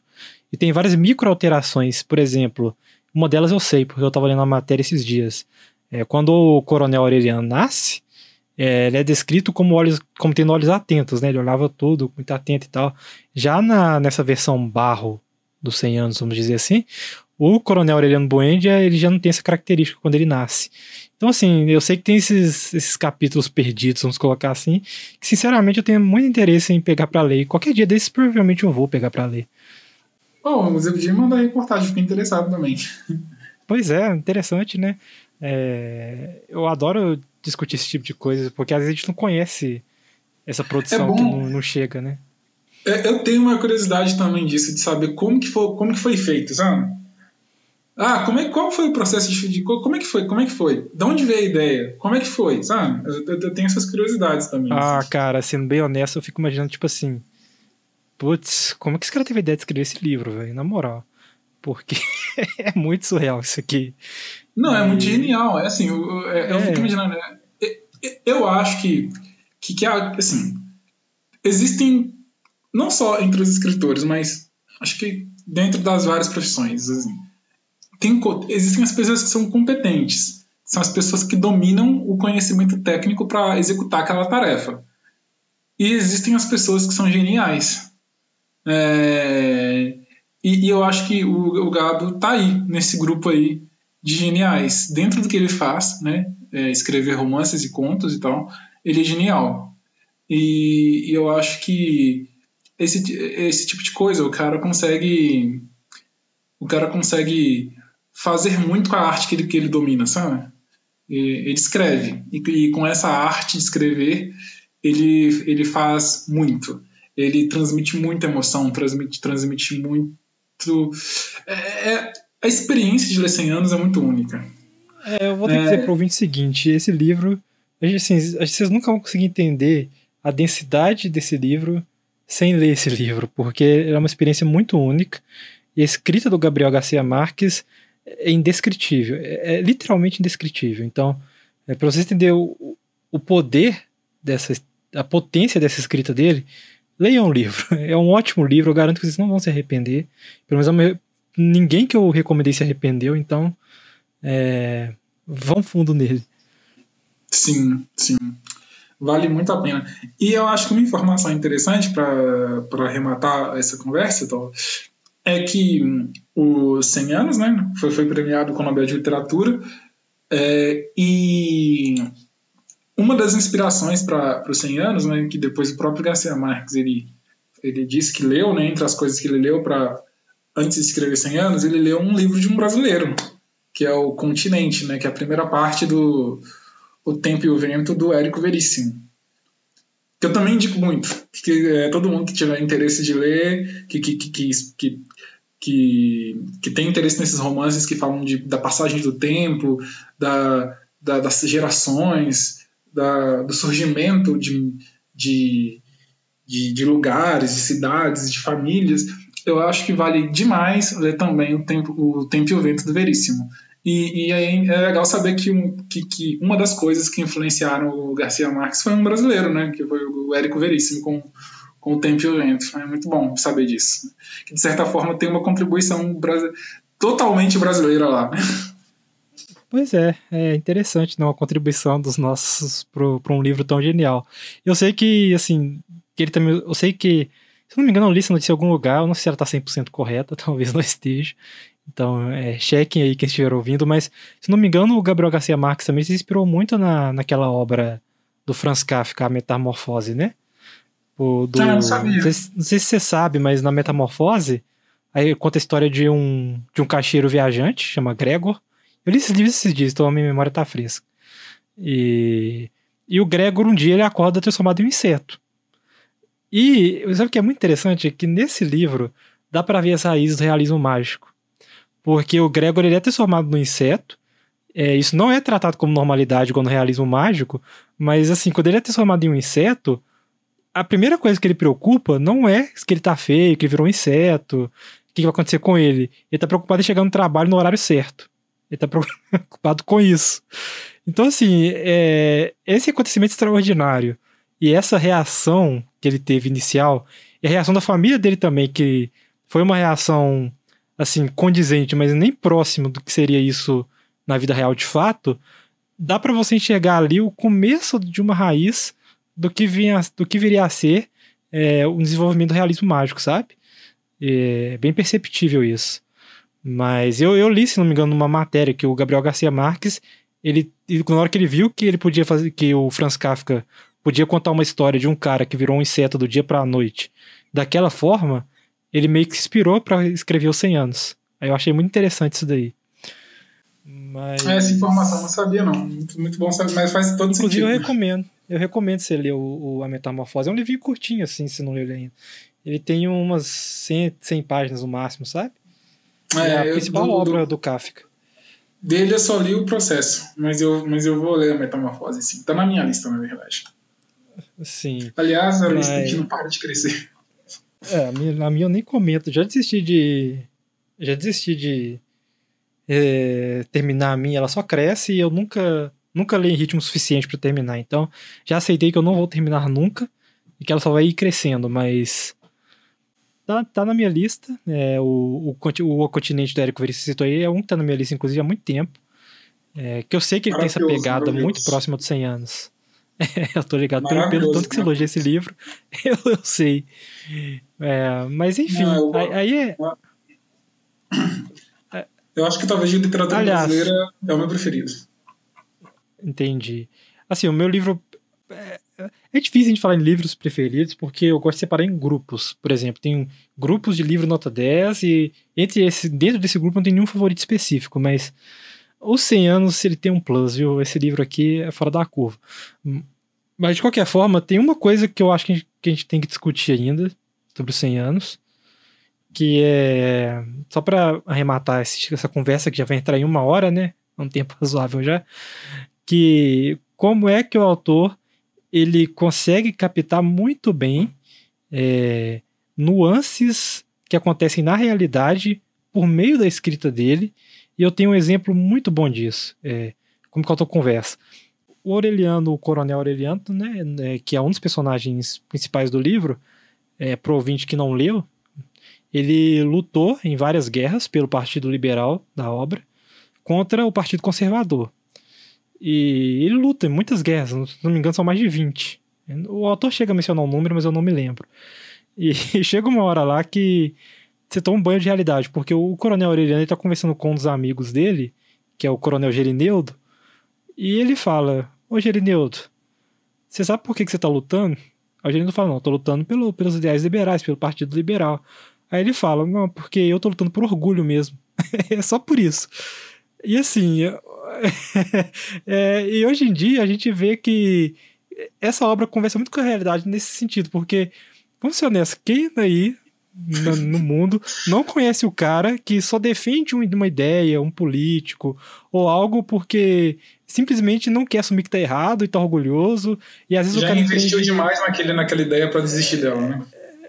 e tem várias micro alterações. Por exemplo, uma delas eu sei, porque eu estava lendo a matéria esses dias. É, quando o coronel Aureliano nasce, é, ele é descrito como, olhos, como tendo olhos atentos, né? Ele olhava tudo, muito atento e tal. Já na, nessa versão barro dos 100 anos, vamos dizer assim, o coronel Aureliano Buendia, ele já não tem essa característica quando ele nasce. Então, assim, eu sei que tem esses, esses capítulos perdidos, vamos colocar assim, que sinceramente eu tenho muito interesse em pegar para ler. Qualquer dia desses, provavelmente eu vou pegar para ler. Bom, eu podia mandar reportagem, fiquei interessado também. Pois é, interessante, né? É, eu adoro discutir esse tipo de coisa, porque às vezes a gente não conhece essa produção é que não, não, chega, né? É, eu tenho uma curiosidade também disso, de saber como que foi, como que foi feito, sabe? Ah, como é, qual foi o processo de, como é que foi? Como é que foi? De onde veio a ideia? Como é que foi? Sabe? Eu, eu, eu tenho essas curiosidades também. Ah, assim. cara, sendo bem honesto, eu fico imaginando, tipo assim. Putz, como é que esse cara teve a ideia de escrever esse livro, velho? Na moral. Porque é muito surreal isso aqui. Não, e... é muito genial. É assim, eu, eu, eu fico é. imaginando. Né? Eu acho que, que, que assim, existem, não só entre os escritores, mas acho que dentro das várias profissões, assim, tem, existem as pessoas que são competentes, são as pessoas que dominam o conhecimento técnico para executar aquela tarefa. E existem as pessoas que são geniais. É, e, e, eu acho que o, o Gabo tá aí, nesse grupo aí de geniais. Dentro do que ele faz, né, é, escrever romances e contos e tal, ele é genial. E, e eu acho que esse, esse tipo de coisa, o cara consegue o cara consegue fazer muito com a arte que ele, que ele domina, sabe? ele escreve. E, e, com essa arte de escrever, ele, ele faz muito. Ele transmite muita emoção, transmite, transmite muito. É, é a experiência de ler 100 anos é muito única. É, eu vou ter que dizer para o ouvinte o seguinte: esse livro, assim, vocês nunca vão conseguir entender a densidade desse livro sem ler esse livro, porque é uma experiência muito única. E a escrita do Gabriel Garcia Marques é indescritível, é, é literalmente indescritível. Então, é, para você entender o, o poder dessa, a potência dessa escrita dele, leiam o livro. É um ótimo livro, eu garanto que vocês não vão se arrepender. Pelo menos ninguém que eu recomendei se arrependeu, então é, vão fundo nele. Sim, sim. Vale muito a pena. E eu acho que uma informação interessante para arrematar essa conversa, então, é que o 100 anos né, foi, foi premiado com o Nobel de Literatura é, e uma das inspirações para os 100 anos, né, que depois o próprio Garcia Marques ele, ele disse que leu, né, entre as coisas que ele leu para antes de escrever 100 anos, ele leu um livro de um brasileiro, que é o Continente, né, que é a primeira parte do O Tempo e o Vento do Érico Veríssimo. Que eu também indico muito, que é, todo mundo que tiver interesse de ler, que, que, que, que, que, que tem interesse nesses romances que falam de, da passagem do tempo, da, da das gerações, da, do surgimento de, de, de, de, lugares, de cidades, de famílias, eu acho que vale demais ler também o Tempo, o tempo e o Vento do Veríssimo. E, e aí é legal saber que, que, que, uma das coisas que influenciaram o Garcia Marques foi um brasileiro, né? Que foi o Érico Veríssimo com, com o Tempo e o Vento. É muito bom saber disso. Que de certa forma tem uma contribuição totalmente brasileira lá. Pois é, é interessante, né? Uma contribuição dos nossos para um livro tão genial. Eu sei que, assim, que ele também. Eu sei que, se não me engano, eu li essa notícia em algum lugar, eu não sei se ela está 100% correta, talvez não esteja. Então, é, chequem aí quem estiver ouvindo, mas, se não me engano, o Gabriel Garcia Marques também se inspirou muito na, naquela obra do Franz Kafka, A Metamorfose, né? O, do, ah, não sabia. Não sei, não sei se você sabe, mas na Metamorfose, aí conta a história de um, de um caixeiro viajante, chama Gregor, eu li esses livros esses dias, então a minha memória tá fresca. E, e o Gregor, um dia, ele acorda transformado em um inseto. E sabe o que é muito interessante? É que nesse livro dá para ver as raízes do realismo mágico. Porque o Gregor ele é transformado num inseto. É, isso não é tratado como normalidade igual no realismo mágico, mas assim, quando ele é transformado em um inseto, a primeira coisa que ele preocupa não é que ele tá feio, que ele virou um inseto, o que vai acontecer com ele. Ele tá preocupado em chegar no trabalho no horário certo. Ele tá preocupado com isso. Então, assim, é, esse acontecimento extraordinário e essa reação que ele teve inicial, e a reação da família dele também, que foi uma reação, assim, condizente, mas nem próximo do que seria isso na vida real de fato, dá para você enxergar ali o começo de uma raiz do que, vinha, do que viria a ser é, o desenvolvimento do realismo mágico, sabe? É bem perceptível isso. Mas eu, eu li, se não me engano, numa matéria que o Gabriel Garcia Marques, ele, ele, na hora que ele viu que ele podia fazer, que o Franz Kafka podia contar uma história de um cara que virou um inseto do dia para a noite, daquela forma, ele meio que se inspirou para escrever os 100 anos. Aí eu achei muito interessante isso daí. Mas... Essa informação eu não sabia, não. Muito, muito bom saber, mas faz todo Inclusive, sentido. eu recomendo. Eu recomendo você ler o, o, A Metamorfose. É um livro curtinho, assim, se não ler ele ainda. Ele tem umas 100, 100 páginas no máximo, sabe? É, é a principal do, obra do, Kafka. Dele eu só li o processo, mas eu, mas eu vou ler a Metamorfose, sim. Tá na minha lista, na verdade. Sim. Aliás, a mas... lista que não para de crescer. É, a minha, a minha eu nem comento. Já desisti de. Já desisti de é, terminar a minha. Ela só cresce e eu nunca, nunca leio em ritmo suficiente para terminar. Então, já aceitei que eu não vou terminar nunca e que ela só vai ir crescendo, mas Tá, tá na minha lista. É, o, o, o continente do Érico Veríssimo citou aí é um que tá na minha lista, inclusive, há muito tempo. É, que eu sei que ele tem essa pegada muito próxima dos 100 anos. É, eu tô ligado pelo, pelo tanto que você elogia esse livro. Eu, eu sei. É, mas enfim, Não, eu, aí, é. Eu acho que talvez a literatura Aliás, brasileira é o meu preferido. Entendi. Assim, o meu livro. É, difícil a gente falar em livros preferidos, porque eu gosto de separar em grupos. Por exemplo, tem grupos de livro nota 10 e entre esse, dentro desse grupo não tem nenhum favorito específico, mas os 100 anos ele tem um plus, viu? Esse livro aqui é fora da curva. Mas de qualquer forma, tem uma coisa que eu acho que a gente, que a gente tem que discutir ainda sobre os 100 anos, que é só para arrematar essa conversa que já vai entrar em uma hora, né? É um tempo razoável já. Que como é que o autor ele consegue captar muito bem é, nuances que acontecem na realidade por meio da escrita dele. E eu tenho um exemplo muito bom disso. É, como que eu tô conversa. O Aureliano, o Coronel Aureliano, né, é, que é um dos personagens principais do livro, é, pro ouvinte que não leu, ele lutou em várias guerras pelo Partido Liberal da obra contra o Partido Conservador. E ele luta em muitas guerras, se não me engano, são mais de 20. O autor chega a mencionar um número, mas eu não me lembro. E, e chega uma hora lá que você toma um banho de realidade, porque o Coronel Aureliano está conversando com um dos amigos dele, que é o Coronel Gerineudo, e ele fala: Ô Gerineudo, você sabe por que, que você está lutando? Aí o Gerineudo fala: Não, estou lutando pelo, pelos ideais liberais, pelo Partido Liberal. Aí ele fala: Não, porque eu estou lutando por orgulho mesmo. é só por isso. E assim, é, e hoje em dia a gente vê que essa obra conversa muito com a realidade nesse sentido, porque, vamos ser honestos, quem aí no, no, mundo não conhece o cara que só defende uma ideia, um político, ou algo porque simplesmente não quer assumir que tá errado e tá orgulhoso, e às vezes Já o cara investiu entende... demais naquele, naquela ideia para desistir dela, né?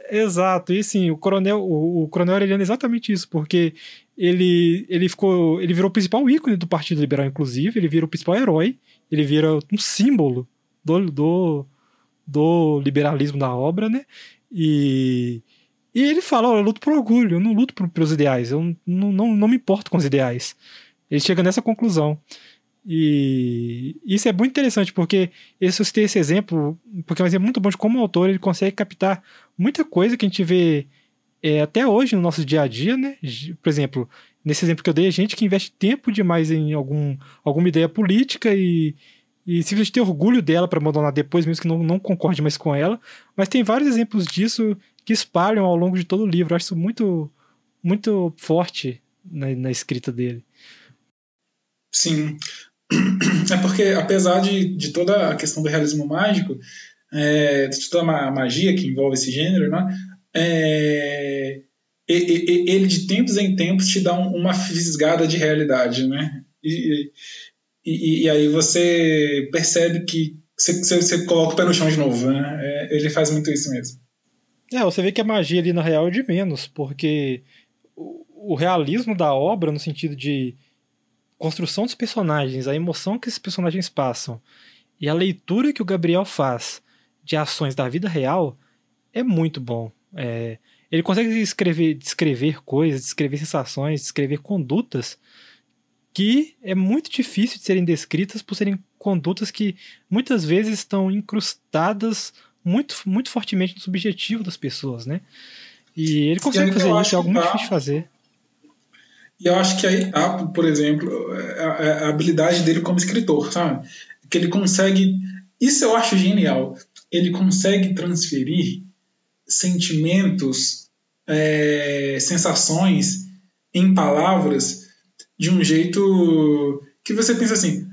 Exato, e assim, o coronel, o, o coronel Aureliano é exatamente isso, porque ele, ele ficou, ele virou o principal ícone do Partido Liberal, inclusive, ele vira o principal herói, ele vira um símbolo do, do, do liberalismo da obra, né? E, e ele fala, eu luto por orgulho, eu não luto pelos ideais, eu não, não, não me importo com os ideais. Ele chega nessa conclusão. E isso é muito interessante, porque eu citei esse exemplo, porque é um exemplo muito bom de como o autor ele consegue captar muita coisa que a gente vê é, até hoje no nosso dia a dia, né? Por exemplo, nesse exemplo que eu dei, a gente que investe tempo demais em algum, alguma ideia política e, e simplesmente ter orgulho dela para abandonar depois, mesmo que não, não concorde mais com ela. Mas tem vários exemplos disso que espalham ao longo de todo o livro. Eu acho isso muito, muito forte na, na escrita dele. Sim. É porque, apesar de, de toda a questão do realismo mágico, é, de toda a magia que envolve esse gênero, né, é, ele de tempos em tempos te dá uma fisgada de realidade, né? E, e, e aí você percebe que você, você, coloca o pé no chão de novo, né? É, ele faz muito isso mesmo. É, você vê que a magia ali na real é de menos, porque o, o realismo da obra, no sentido de construção dos personagens, a emoção que esses personagens passam e a leitura que o Gabriel faz de ações da vida real é muito bom. É, ele consegue escrever, descrever coisas, descrever sensações, descrever condutas que é muito difícil de serem descritas por serem condutas que muitas vezes estão incrustadas muito, muito fortemente no subjetivo das pessoas, né? E ele consegue fazer isso, é algo muito difícil de fazer. E eu acho que aí tá, por exemplo, a, a, habilidade dele como escritor, sabe? Que ele consegue. Isso eu acho genial. Ele consegue transferir sentimentos, é, sensações em palavras de um jeito que você pensa assim: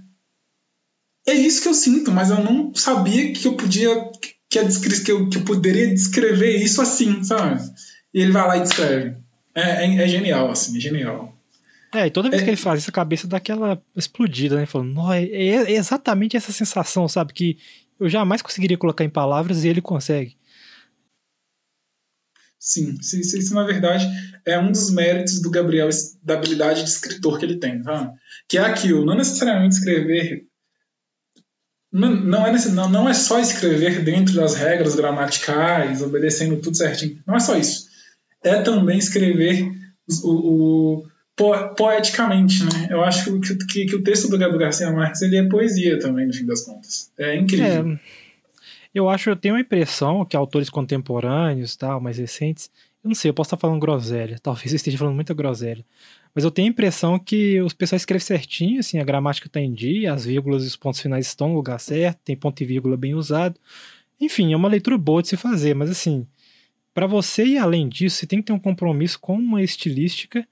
é isso que eu sinto, mas eu não sabia que eu podia que, a, que, eu, que eu poderia descrever isso assim, sabe? E ele vai lá e descreve. É, é, é genial, assim, é genial. É, e toda vez é. que ele faz isso, a cabeça dá aquela explodida, né? Falando, é, é exatamente essa sensação, sabe? Que eu jamais conseguiria colocar em palavras e ele consegue. Sim, isso, isso, na verdade é um dos méritos do Gabriel, da habilidade de escritor que ele tem, tá? que é aquilo, não necessariamente escrever, não, não, é, não, não é só escrever dentro das regras gramaticais, obedecendo tudo certinho, não é só isso, é também escrever o, o po, poeticamente, né? Eu acho que, que, que, o texto do Gabriel Garcia Marques ele é poesia também, no fim das contas, é incrível. É eu acho, eu tenho a impressão que autores contemporâneos, tal, mais recentes, eu não sei, eu posso estar falando groselha, talvez eu esteja falando muita groselha, mas eu tenho a impressão que os pessoal escrevem certinho, assim, a gramática está em dia, as vírgulas e os pontos finais estão no lugar certo, tem ponto e vírgula bem usado. Enfim, é uma leitura boa de se fazer, mas assim, para você ir além disso, você tem que ter um compromisso com uma estilística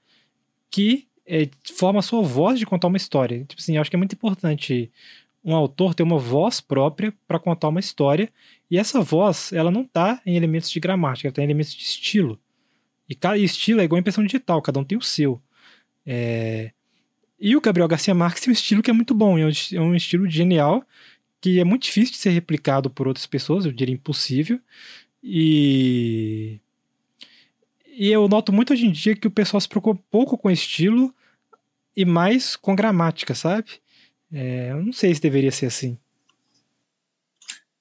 que é, forma a sua voz de contar uma história. Tipo assim, acho que é muito importante um autor ter uma voz própria para contar uma história, e essa voz, ela não está em elementos de gramática, ela está em elementos de estilo. E cada estilo é igual a impressão digital, cada um tem o seu. É... E o Gabriel Garcia Marques tem um estilo que é muito bom, é um estilo genial, que é muito difícil de ser replicado por outras pessoas, eu diria impossível. E e eu noto muito hoje em dia que o pessoal se preocupa pouco com estilo e mais com gramática, sabe? É, eu não sei se deveria ser assim.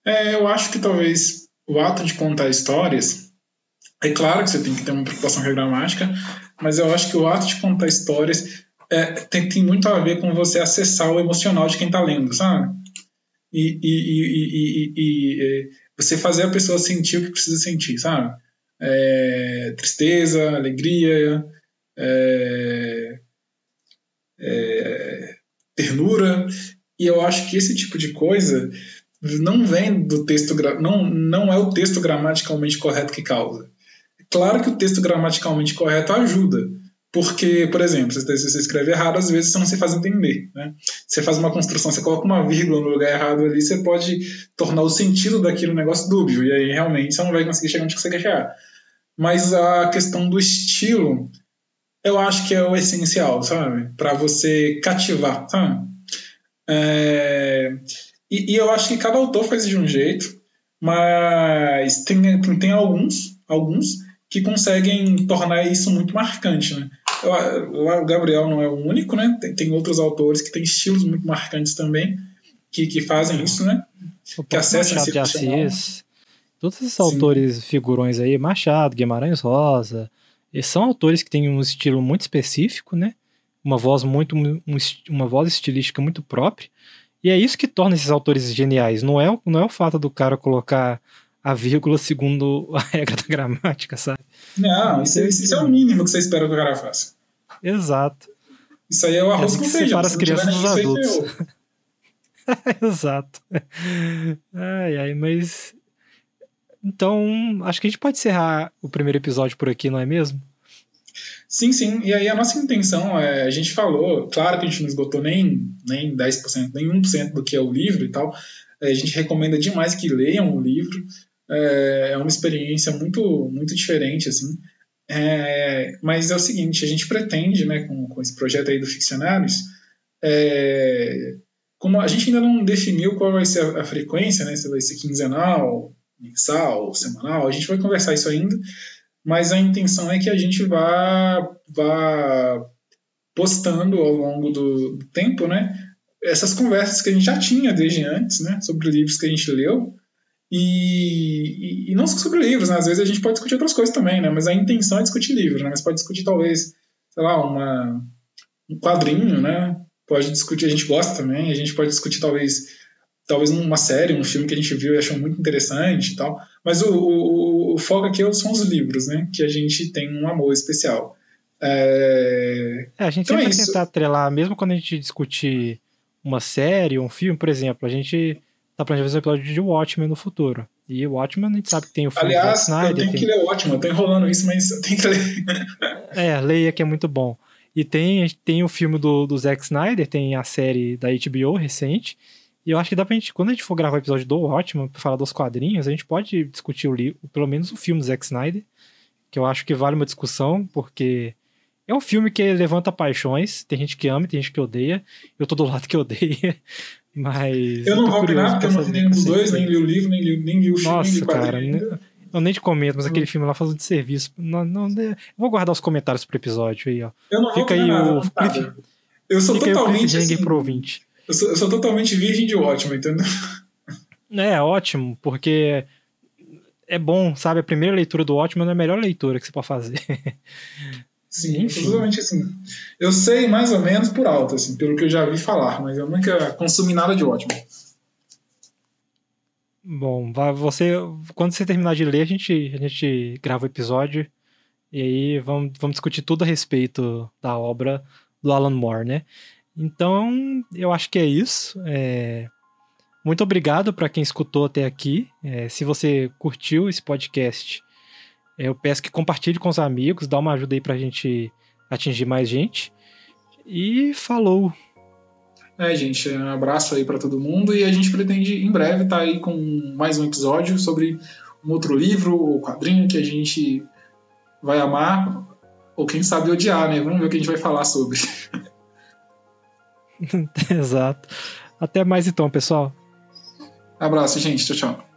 É, eu acho que talvez o ato de contar histórias É claro que você tem que ter uma preocupação com mas eu acho que o ato de contar histórias é, tem, tem, muito a ver com você acessar o emocional de quem está lendo, sabe? E, e, e, e, você fazer a pessoa sentir o que precisa sentir, sabe? É, tristeza, alegria, é, é, ternura. E eu acho que esse tipo de coisa não vem do texto, não, não é o texto gramaticalmente correto que causa. Claro que o texto gramaticalmente correto ajuda, porque, por exemplo, se você escreve errado, às vezes você não se faz entender. Né? Você faz uma construção, você coloca uma vírgula no lugar errado ali, você pode tornar o sentido daquele negócio dúbio, e aí realmente você não vai conseguir chegar onde você quer chegar. Mas a questão do estilo, eu acho que é o essencial, sabe? Para você cativar, sabe? É... E, e, eu acho que cada autor faz de um jeito, mas tem, tem, tem alguns, alguns que conseguem tornar isso muito marcante, né? o Gabriel não é o único, né? Tem, tem, outros autores que têm estilos muito marcantes também, que, que fazem isso, né? O que acessam Machado de Assis, todos esses Sim. autores figurões aí, Machado, Guimarães Rosa, eles são autores que têm um estilo muito específico, né? Uma voz muito, um, uma voz estilística muito própria. E é isso que torna esses autores geniais. Não é, não é o fato do cara colocar a vírgula segundo a regra da gramática, sabe? Não, isso, é, isso é o mínimo que você espera que o cara faça. Exato. Isso aí é o é arroz assim com feijão. Para as crianças dos adultos. Exato. Ai, ai, mas. Então, acho que a gente pode encerrar o primeiro episódio por aqui, não é mesmo? Sim, sim. E aí a nossa intenção é, a gente falou, claro que a gente não esgotou nem, nem 10%, nem 1% do que é o livro e tal. É, a gente recomenda demais que leiam o livro é, é uma experiência muito, muito diferente, assim. É, mas é o seguinte, a gente pretende, né, com, com esse projeto aí do Ficcionários, é, como a gente ainda não definiu qual vai ser a, a, frequência, né, se vai ser quinzenal, mensal, semanal, a gente vai conversar isso ainda, mas a intenção é que a gente vá, vá postando ao longo do, tempo, né, essas conversas que a gente já tinha desde antes, né, sobre livros que a gente leu, e, e, e, não só sobre livros, né? Às vezes a gente pode discutir outras coisas também, né? Mas a intenção é discutir livros, né? Mas pode discutir talvez, sei lá, uma, um quadrinho, né? Pode discutir, a gente gosta também, a gente pode discutir talvez talvez uma série, um filme que a gente viu e achou muito interessante e tal. Mas o, o, o foco aqui são os livros, né? Que a gente tem um amor especial. É, é a gente então sempre é vai tentar atrelar, mesmo quando a gente discutir uma série, um filme, por exemplo, a gente tá planejando fazer um episódio de Watchmen no futuro. E o Watchmen a gente sabe que tem o filme Aliás, Snyder, eu tenho tem... que ler o Watchmen, eu tô enrolando isso, mas eu tenho que ler. é, leia que é muito bom. E tem, tem o filme do, do Zack Snyder, tem a série da HBO recente. E eu acho que dá pra gente, quando a gente for gravar o episódio do Watchmen, pra falar dos quadrinhos, a gente pode discutir o livro, pelo menos o filme do Zack Snyder, que eu acho que vale uma discussão, porque é um filme que levanta paixões. Tem gente que ama, tem gente que odeia. Eu tô do lado que odeia. Mas. Eu não vou opinar porque eu não vi nenhum dos dois, nem li o livro, nem li, nem li o filme. Nossa, nem li cara. Ainda. Eu nem te comento, mas aquele filme lá faz um de serviço. Não, não, eu vou guardar os comentários pro episódio aí, ó. Eu não Fica aí nada, o Cliff, Eu sou Fica totalmente. Assim, pro ouvinte. Eu sou, eu sou totalmente virgem de ótimo, entendeu? É, ótimo, porque é bom, sabe? A primeira leitura do ótimo é a melhor leitura que você pode fazer. Sim, absolutamente assim. Eu sei mais ou menos por alto, assim, pelo que eu já vi falar, mas eu nunca consumi nada de ótimo. Bom, você, quando você terminar de ler, a gente, a gente grava o episódio e aí vamos, vamos discutir tudo a respeito da obra do Alan Moore, né? Então, eu acho que é isso. É... Muito obrigado para quem escutou até aqui. É, se você curtiu esse podcast, eu peço que compartilhe com os amigos, dá uma ajuda aí pra gente atingir mais gente. E falou! É, gente, um abraço aí para todo mundo e a gente pretende em breve estar tá aí com mais um episódio sobre um outro livro ou quadrinho que a gente vai amar ou quem sabe odiar, né? Vamos ver o que a gente vai falar sobre. Exato. Até mais então, pessoal. Abraço, gente. Tchau, tchau.